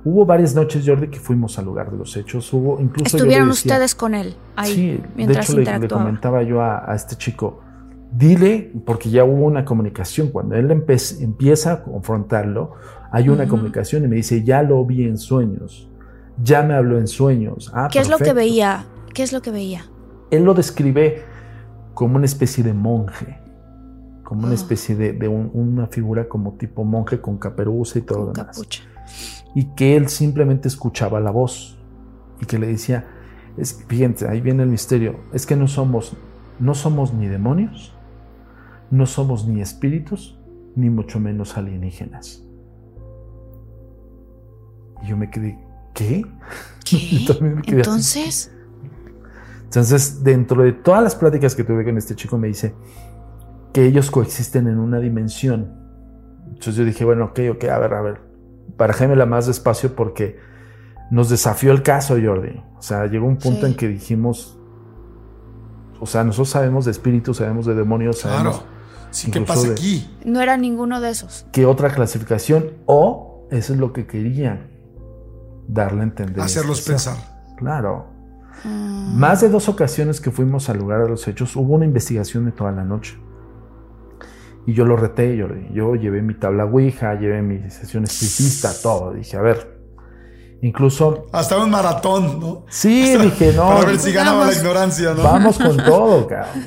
Speaker 2: Hubo varias noches, Jordi, que fuimos al lugar de los hechos. Hubo incluso.
Speaker 6: Estuvieron
Speaker 2: decía-
Speaker 6: ustedes con él ahí
Speaker 2: Sí, de
Speaker 6: mientras
Speaker 2: hecho le, le comentaba yo a, a este chico, dile, porque ya hubo una comunicación, cuando él empieza a confrontarlo, hay una comunicación y me dice, ya lo vi en sueños, ya me habló en sueños. Ah,
Speaker 6: ¿Qué es lo que veía? ¿Qué es lo que veía?
Speaker 2: Él lo describe como una especie de monje, como una
Speaker 6: Ah.
Speaker 2: especie de, de un- una figura como tipo monje con caperuza y todo lo demás
Speaker 6: capucha.
Speaker 2: Y que él simplemente escuchaba la voz y que le decía, es, fíjense, ahí viene el misterio, es que no somos, no somos ni demonios, no somos ni espíritus, ni mucho menos alienígenas. Y yo me quedé, ¿qué?
Speaker 6: ¿Qué?
Speaker 2: Yo también me quedé así.
Speaker 6: Entonces,
Speaker 2: Entonces, dentro de todas las pláticas que tuve con este chico, me dice que ellos coexisten en una dimensión. Entonces yo dije, bueno, ok, ok, a ver, a ver, barajémela más despacio porque nos desafió el caso, Jordi. O sea, llegó un punto
Speaker 6: Sí.
Speaker 2: en que dijimos, o sea, nosotros sabemos de espíritus, sabemos de demonios, sabemos
Speaker 5: Claro. Sí, ¿qué pasa
Speaker 2: de-
Speaker 5: aquí?
Speaker 6: no era ninguno de esos.
Speaker 2: qué otra clasificación o eso es lo que querían darle a entender.
Speaker 5: Hacerlos
Speaker 2: este
Speaker 5: pensar.
Speaker 2: Claro.
Speaker 6: Mm.
Speaker 2: Más de dos ocasiones que fuimos al lugar de los hechos, hubo una investigación de toda la noche. Y yo lo reté, yo, yo llevé mi tabla Ouija, llevé mi sesión espiritista, todo. Dije, a ver, incluso,
Speaker 5: Hasta un maratón, ¿no?
Speaker 2: sí, dije, no,
Speaker 5: Para ver si ganaba la
Speaker 6: vamos.
Speaker 5: ignorancia, ¿no?
Speaker 2: vamos con todo, cabrón.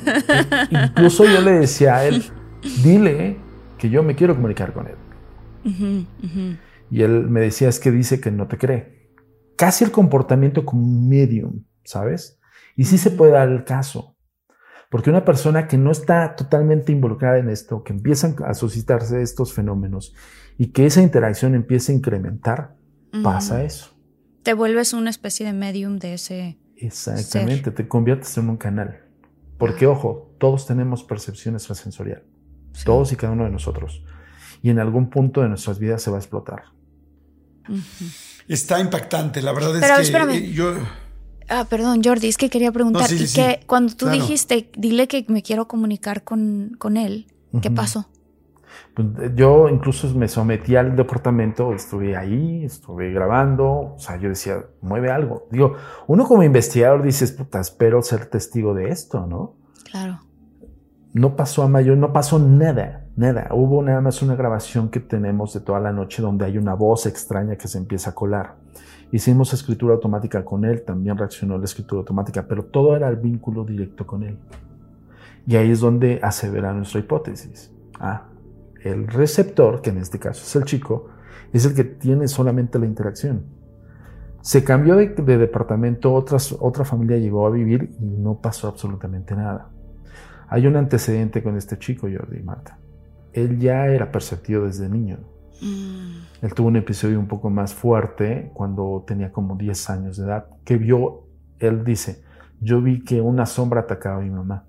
Speaker 2: Incluso yo le decía a él, dile que yo me quiero comunicar con él. Y él me decía, es que dice que no te cree. Casi el comportamiento como un medium, ¿sabes? Y sí se puede dar el caso. Porque una persona que no está totalmente involucrada en esto, que empiezan a suscitarse estos fenómenos y que esa interacción empieza a incrementar, pasa eso.
Speaker 6: Te vuelves una especie de medium de ese.
Speaker 2: Exactamente, te conviertes en un canal. Porque, ojo, todos tenemos percepción extrasensorial.
Speaker 6: Sí.
Speaker 2: Todos y cada uno de nosotros. Y en algún punto de nuestras vidas se va a explotar.
Speaker 5: Está impactante, la verdad es
Speaker 6: Pero
Speaker 5: que
Speaker 6: espérame.
Speaker 5: eh, yo
Speaker 6: Ah, perdón, Jordi, es que quería preguntar.
Speaker 5: No, sí, sí,
Speaker 6: y
Speaker 5: sí.
Speaker 6: que cuando tú
Speaker 5: Claro.
Speaker 6: dijiste, dile que me quiero comunicar con, con él, ¿qué pasó?
Speaker 2: Pues, Yo incluso me sometí al departamento, estuve ahí, estuve grabando, o sea, yo decía, mueve algo. Digo, uno como investigador dices, puta, espero ser testigo de esto, ¿no?
Speaker 6: Claro.
Speaker 2: No pasó a mayor, no pasó nada, nada. Hubo nada más una grabación que tenemos de toda la noche donde hay una voz extraña que se empieza a colar. Hicimos escritura automática con él, también reaccionó la escritura automática, pero todo era el vínculo directo con él. Y ahí es donde asevera nuestra hipótesis. Ah, el receptor, que en este caso es el chico, es el que tiene solamente la interacción. Se cambió de, de departamento, otras, otra familia llegó a vivir y no pasó absolutamente nada. Hay un antecedente con este chico, Jordi y Marta. Él ya era perceptivo desde niño.
Speaker 6: Mm,
Speaker 2: Él tuvo un episodio un poco más fuerte cuando tenía como 10 años de edad, que vio, él dice, yo vi que una sombra atacaba a mi mamá.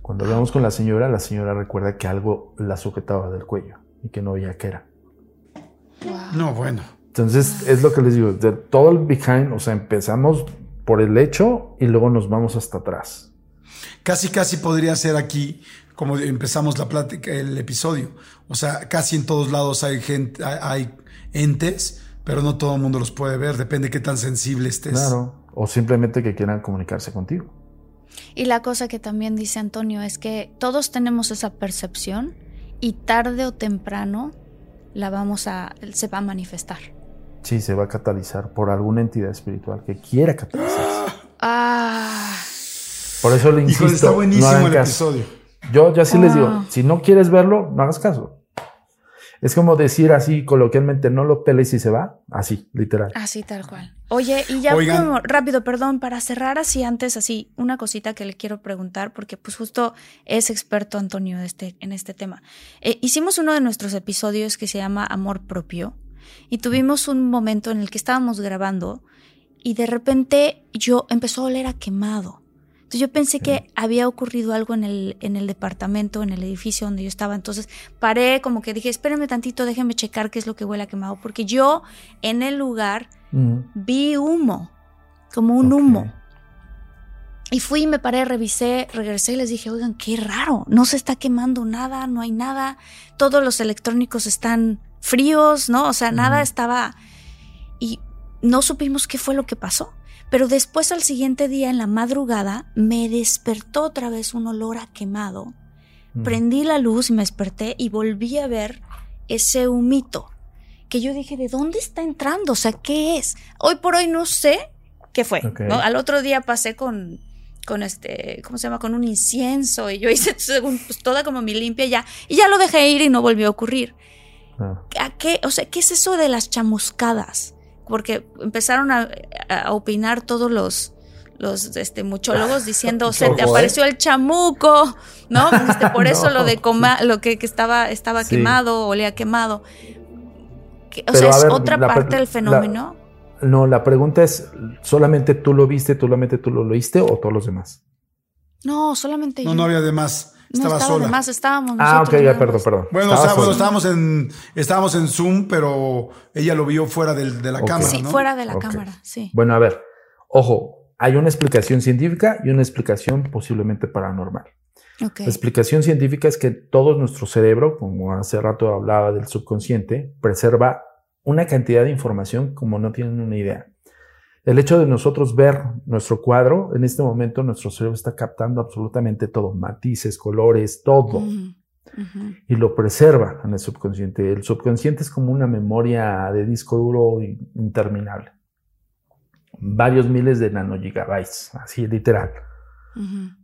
Speaker 2: Cuando hablamos con la señora, la señora recuerda que algo la sujetaba del cuello y que no veía qué era.
Speaker 5: No, bueno.
Speaker 2: Entonces, es lo que les digo, de todo el behind, o sea, empezamos por el hecho y luego nos vamos hasta atrás.
Speaker 5: Casi, casi podría ser aquí, como empezamos la plática, el episodio. O sea, casi en todos lados hay gente, hay, hay entes, pero no todo el mundo los puede ver. Depende de qué tan sensible estés.
Speaker 2: Claro. O simplemente que quieran comunicarse contigo.
Speaker 6: Y la cosa que también dice Antonio es que todos tenemos esa percepción y tarde o temprano la vamos a se va a manifestar.
Speaker 2: Sí, se va a catalizar por alguna entidad espiritual que quiera catalizarse.
Speaker 6: Ah,
Speaker 2: Por eso le insisto.
Speaker 5: Híjole, está buenísimo el
Speaker 2: caso.
Speaker 5: episodio.
Speaker 2: Yo ya sí les digo, si no quieres verlo, no hagas caso. Es como decir así coloquialmente, no lo peles y se va. Así, literal.
Speaker 6: así tal cual. Oye, y ya
Speaker 5: Oigan.
Speaker 6: como rápido, perdón, para cerrar así antes, así, una cosita que le quiero preguntar, porque pues justo es experto Antonio este, en este tema. Eh, hicimos uno de nuestros episodios que se llama Amor Propio y tuvimos un momento en el que estábamos grabando y de repente yo empezó a oler a quemado. Entonces yo pensé que había ocurrido algo en el, en el departamento, en el edificio donde yo estaba. Entonces paré, como que dije, espérenme tantito, déjenme checar qué es lo que huele a quemado. Porque yo en el lugar vi humo, como un humo. Y fui, y me paré, revisé, regresé y les dije, oigan, qué raro, no se está quemando nada, no hay nada, todos los electrónicos están fríos, ¿no? O sea, nada estaba... Y no supimos qué fue lo que pasó. Pero después al siguiente día, en la madrugada, me despertó otra vez un olor a quemado. Prendí la luz y me desperté y volví a ver ese humito. Que yo dije, ¿de dónde está entrando? O sea, ¿qué es? Hoy por hoy no sé qué fue. Al otro día pasé con, con este, ¿cómo se llama? Con un incienso y yo hice según, pues, toda como mi limpia ya. Y ya lo dejé ir y no volvió a ocurrir.
Speaker 2: Ah.
Speaker 6: ¿A qué? O sea, ¿qué es eso de las chamuscadas? Porque empezaron a, a opinar todos los los este, muchólogos diciendo se te
Speaker 2: ¿eh?
Speaker 6: apareció el chamuco, ¿no? Este, por eso
Speaker 2: No.
Speaker 6: lo de coma, lo que, que estaba, estaba
Speaker 2: Sí.
Speaker 6: quemado, olía quemado. Que- o
Speaker 2: Pero,
Speaker 6: sea, es
Speaker 2: ver,
Speaker 6: otra parte del
Speaker 2: la-
Speaker 6: fenómeno.
Speaker 2: No, la pregunta es, ¿solamente tú lo viste, solamente tú lo oíste o todos los demás?
Speaker 6: No, solamente
Speaker 5: No,
Speaker 6: yo.
Speaker 5: no había de
Speaker 6: No
Speaker 5: Estaba
Speaker 6: estaba
Speaker 5: sola.
Speaker 6: de más, estábamos
Speaker 2: Ah, ok, ya, perdón, perdón.
Speaker 5: Bueno, o sea, bueno, estábamos en, estábamos en Zoom, pero ella lo vio fuera del- de la cámara,
Speaker 6: Sí,
Speaker 5: ¿no?
Speaker 6: fuera de la cámara, sí.
Speaker 2: Bueno, a ver, ojo, hay una explicación científica y una explicación posiblemente paranormal. La explicación científica es que todo nuestro cerebro, como hace rato hablaba del subconsciente, preserva una cantidad de información como no tienen una idea. El hecho de nosotros ver nuestro cuadro, en este momento nuestro cerebro está captando absolutamente todo, matices, colores, todo, y lo preserva en el subconsciente. El subconsciente es como una memoria de disco duro in- interminable. Varios miles de nanogigabytes, así literal.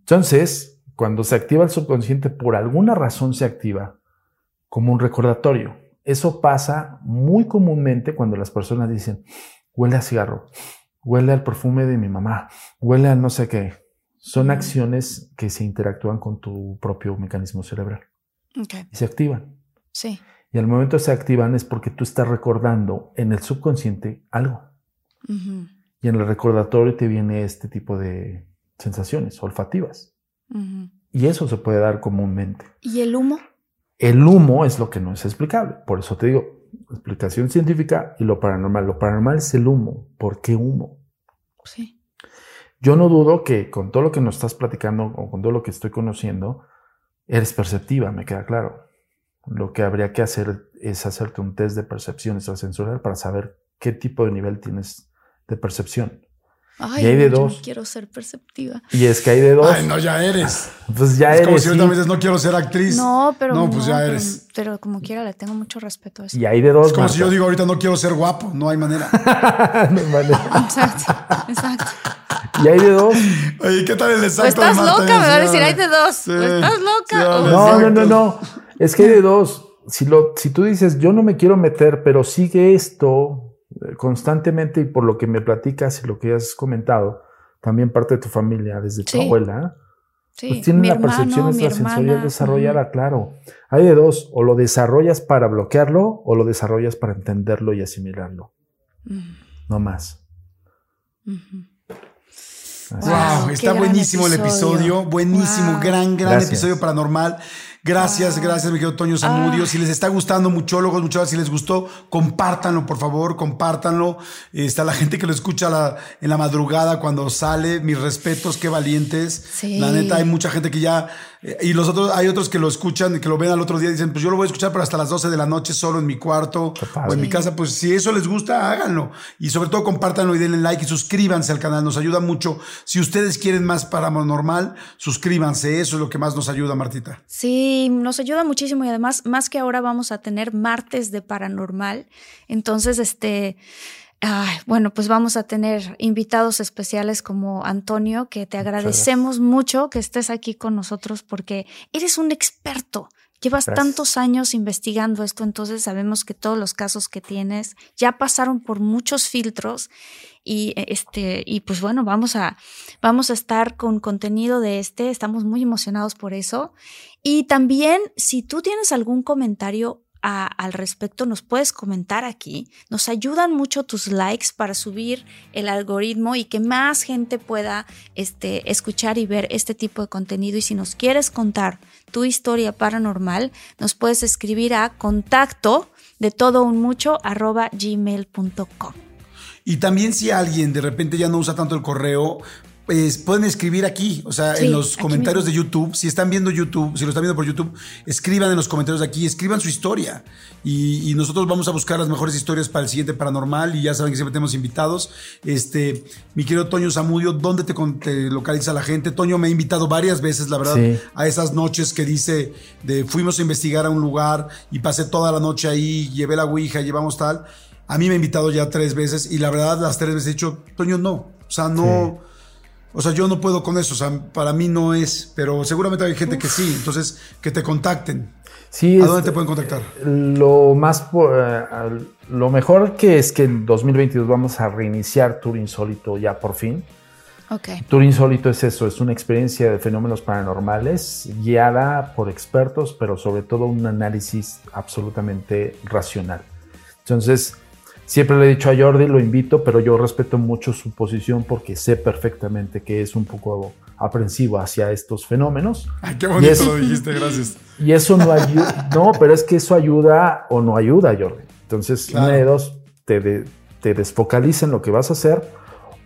Speaker 2: Entonces, cuando se activa el subconsciente, por alguna razón se activa como un recordatorio. Eso pasa muy comúnmente cuando las personas dicen, huele a cigarro, huele al perfume de mi mamá, huele a no sé qué. Son acciones que se interactúan con tu propio mecanismo cerebral
Speaker 6: Ok,
Speaker 2: y se activan.
Speaker 6: sí.
Speaker 2: Y al momento se activan es porque tú estás recordando en el subconsciente algo. Y en el recordatorio te viene este tipo de sensaciones olfativas. Y eso se puede dar comúnmente.
Speaker 6: ¿Y el humo?
Speaker 2: El humo es lo que no es explicable. Por eso te digo, explicación científica y lo paranormal. Lo paranormal es el humo. ¿Por qué humo?
Speaker 6: Sí.
Speaker 2: Yo no dudo que con todo lo que nos estás platicando o con todo lo que estoy conociendo, eres perceptiva, me queda claro. Lo que habría que hacer es hacerte un test de percepción extrasensorial para saber qué tipo de nivel tienes de percepción.
Speaker 6: Ay,
Speaker 2: Y hay de
Speaker 6: no, yo no
Speaker 2: dos.
Speaker 6: quiero ser perceptiva.
Speaker 2: Y es que hay de dos.
Speaker 5: Ay, no, ya eres.
Speaker 2: Pues ya
Speaker 5: es como
Speaker 2: eres.
Speaker 5: si ahorita me
Speaker 2: sí.
Speaker 5: dices, no quiero ser actriz.
Speaker 6: No, pero
Speaker 5: No, pues ya
Speaker 6: pero-
Speaker 5: eres.
Speaker 6: Pero, como quiera, le tengo mucho respeto a eso.
Speaker 2: Y hay de dos.
Speaker 5: Es como si yo digo ahorita no quiero ser guapo, no hay manera.
Speaker 2: No hay manera.
Speaker 6: Exacto, exacto.
Speaker 2: y hay de dos.
Speaker 5: Oye, ¿qué tal el
Speaker 6: O
Speaker 5: exacto?
Speaker 6: estás
Speaker 5: de Marta?
Speaker 6: loca, me va a decir, hay de dos.
Speaker 5: sí.
Speaker 6: O estás loca.
Speaker 5: Sí,
Speaker 6: o-
Speaker 5: habla.
Speaker 2: No, no, no, no. Es que hay de dos. Si, lo, si tú dices, yo no me quiero meter, pero sigue esto constantemente y por lo que me platicas y lo que has comentado, también parte de tu familia, desde tu abuela,
Speaker 6: Sí,
Speaker 2: pues tienen
Speaker 6: mi
Speaker 2: la
Speaker 6: hermano,
Speaker 2: percepción extrasensorial desarrollada, claro. Hay de dos, o lo desarrollas para bloquearlo o lo desarrollas para entenderlo y asimilarlo, no más.
Speaker 5: Wow, está buenísimo el
Speaker 6: episodio.
Speaker 5: episodio, buenísimo,
Speaker 6: Wow.
Speaker 5: gran, gran
Speaker 2: Gracias.
Speaker 5: episodio paranormal. Gracias, gracias, mi querido Toño Zamudio.
Speaker 6: Ah.
Speaker 5: Si les está gustando, muchólogos, muchachos, si les gustó, compártanlo, por favor, compártanlo. Está la gente que lo escucha la- en la madrugada cuando sale. Mis respetos, qué valientes.
Speaker 6: Sí.
Speaker 5: La neta, hay mucha gente que ya. Eh, Y los otros, hay otros que lo escuchan, que lo ven al otro día y dicen, pues yo lo voy a escuchar, pero hasta las 12 de la noche solo en mi cuarto o en mi casa. Pues si eso les gusta, háganlo. Y sobre todo compártanlo y denle like y suscríbanse al canal. Nos ayuda mucho. Si ustedes quieren más paranormal, suscríbanse. Eso es lo que más nos ayuda, Martita.
Speaker 6: Sí, nos ayuda muchísimo y además, más que ahora vamos a tener martes de paranormal. Entonces, este, ay, bueno, pues vamos a tener invitados especiales como Antonio, que te agradecemos mucho que estés aquí con nosotros porque eres un experto. Llevas
Speaker 2: Gracias.
Speaker 6: tantos años investigando esto, entonces sabemos que todos los casos que tienes ya pasaron por muchos filtros y eh, este y pues bueno, vamos a vamos a estar con contenido de este, estamos muy emocionados por eso. Y también si tú tienes algún comentario a- al respecto, nos puedes comentar aquí. Nos ayudan mucho tus likes para subir el algoritmo y que más gente pueda este, escuchar y ver este tipo de contenido. Y si nos quieres contar tu historia paranormal, nos puedes escribir a contacto de todo un mucho arroba gmail.com.
Speaker 5: Y también si alguien de repente ya no usa tanto el correo, pues pueden escribir aquí, o sea,
Speaker 6: Sí,
Speaker 5: en los comentarios
Speaker 6: mismo.
Speaker 5: de YouTube. Si están viendo YouTube, si lo están viendo por YouTube, escriban en los comentarios de aquí, escriban su historia. Y, y nosotros vamos a buscar las mejores historias para el siguiente paranormal. Y ya saben que siempre tenemos invitados. Este, mi querido Toño Zamudio, ¿dónde te, te localiza la gente? Toño me ha invitado varias veces, la verdad,
Speaker 2: Sí.
Speaker 5: a esas noches que dice de fuimos a investigar a un lugar y pasé toda la noche ahí, llevé la ouija, llevamos tal. A mí me ha invitado ya tres veces y la verdad las tres veces he dicho, Toño, no. O sea, no. O sea, yo no puedo con eso. O sea, para mí no es. Pero seguramente hay gente que sí. Entonces, que te contacten.
Speaker 2: Sí,
Speaker 5: ¿A
Speaker 2: es-
Speaker 5: dónde te pueden contactar?
Speaker 2: Lo más eh, lo mejor que es que en 2022 vamos a reiniciar Tour Insólito ya por fin.
Speaker 6: Ok.
Speaker 2: Tour Insólito es eso, es una experiencia de fenómenos paranormales guiada por expertos, pero sobre todo un análisis absolutamente racional. Entonces, siempre le he dicho a Jordi, lo invito, pero yo respeto mucho su posición porque sé perfectamente que es un poco aprensivo hacia estos fenómenos.
Speaker 5: Ay, qué bonito
Speaker 2: es-
Speaker 5: lo dijiste, gracias.
Speaker 2: y eso no ayuda, no, pero es que eso ayuda o no ayuda, Jordi. Entonces,
Speaker 5: Claro.
Speaker 2: una de dos, te, de- te desfocaliza en lo que vas a hacer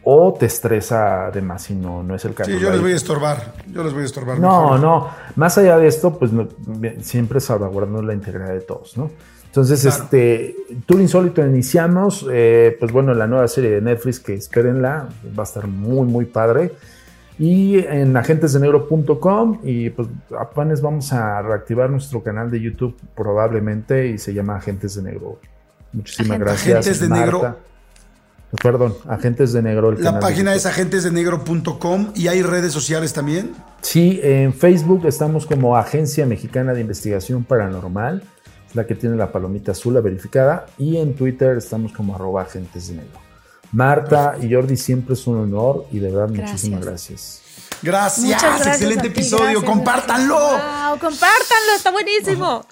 Speaker 2: o te estresa además y no, no es el caso.
Speaker 5: Sí, yo les voy a estorbar. Yo les voy a estorbar.
Speaker 2: No,
Speaker 5: mejor.
Speaker 2: no. Más allá de esto, pues no- siempre salvaguardando la integridad de todos, ¿no? Entonces,
Speaker 5: Claro.
Speaker 2: este, Tour Insólito iniciamos, eh, pues bueno, la nueva serie de Netflix, que espérenla, va a estar muy, muy padre. Y en agentesdenegro.com y pues apenas vamos a reactivar nuestro canal de YouTube probablemente y se llama Agentes de Negro. Muchísimas gracias.
Speaker 5: Agentes de Negro.
Speaker 2: Perdón, Agentes de Negro. el
Speaker 5: La
Speaker 2: canal
Speaker 5: página es agentesdenegro.com y hay redes sociales también.
Speaker 2: Sí, en Facebook estamos como Agencia Mexicana de Investigación Paranormal, la que tiene la palomita azul, la verificada, y en Twitter estamos como arroba agentes de negro. Marta y Jordi, siempre es un honor y de verdad muchísimas gracias.
Speaker 5: Gracias. Excelente
Speaker 6: ti,
Speaker 5: episodio.
Speaker 6: gracias.
Speaker 5: Compártanlo.
Speaker 6: Wow, compártanlo, está buenísimo.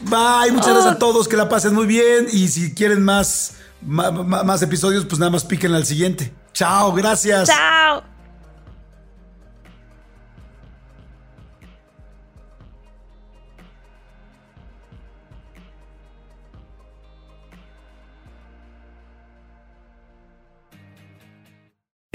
Speaker 5: Bye. Muchas gracias
Speaker 6: Oh.
Speaker 5: a todos. Que la pasen muy bien. Y si quieren más, ma- más, episodios, pues nada más píquenle al siguiente. Chao. Gracias.
Speaker 6: Chao.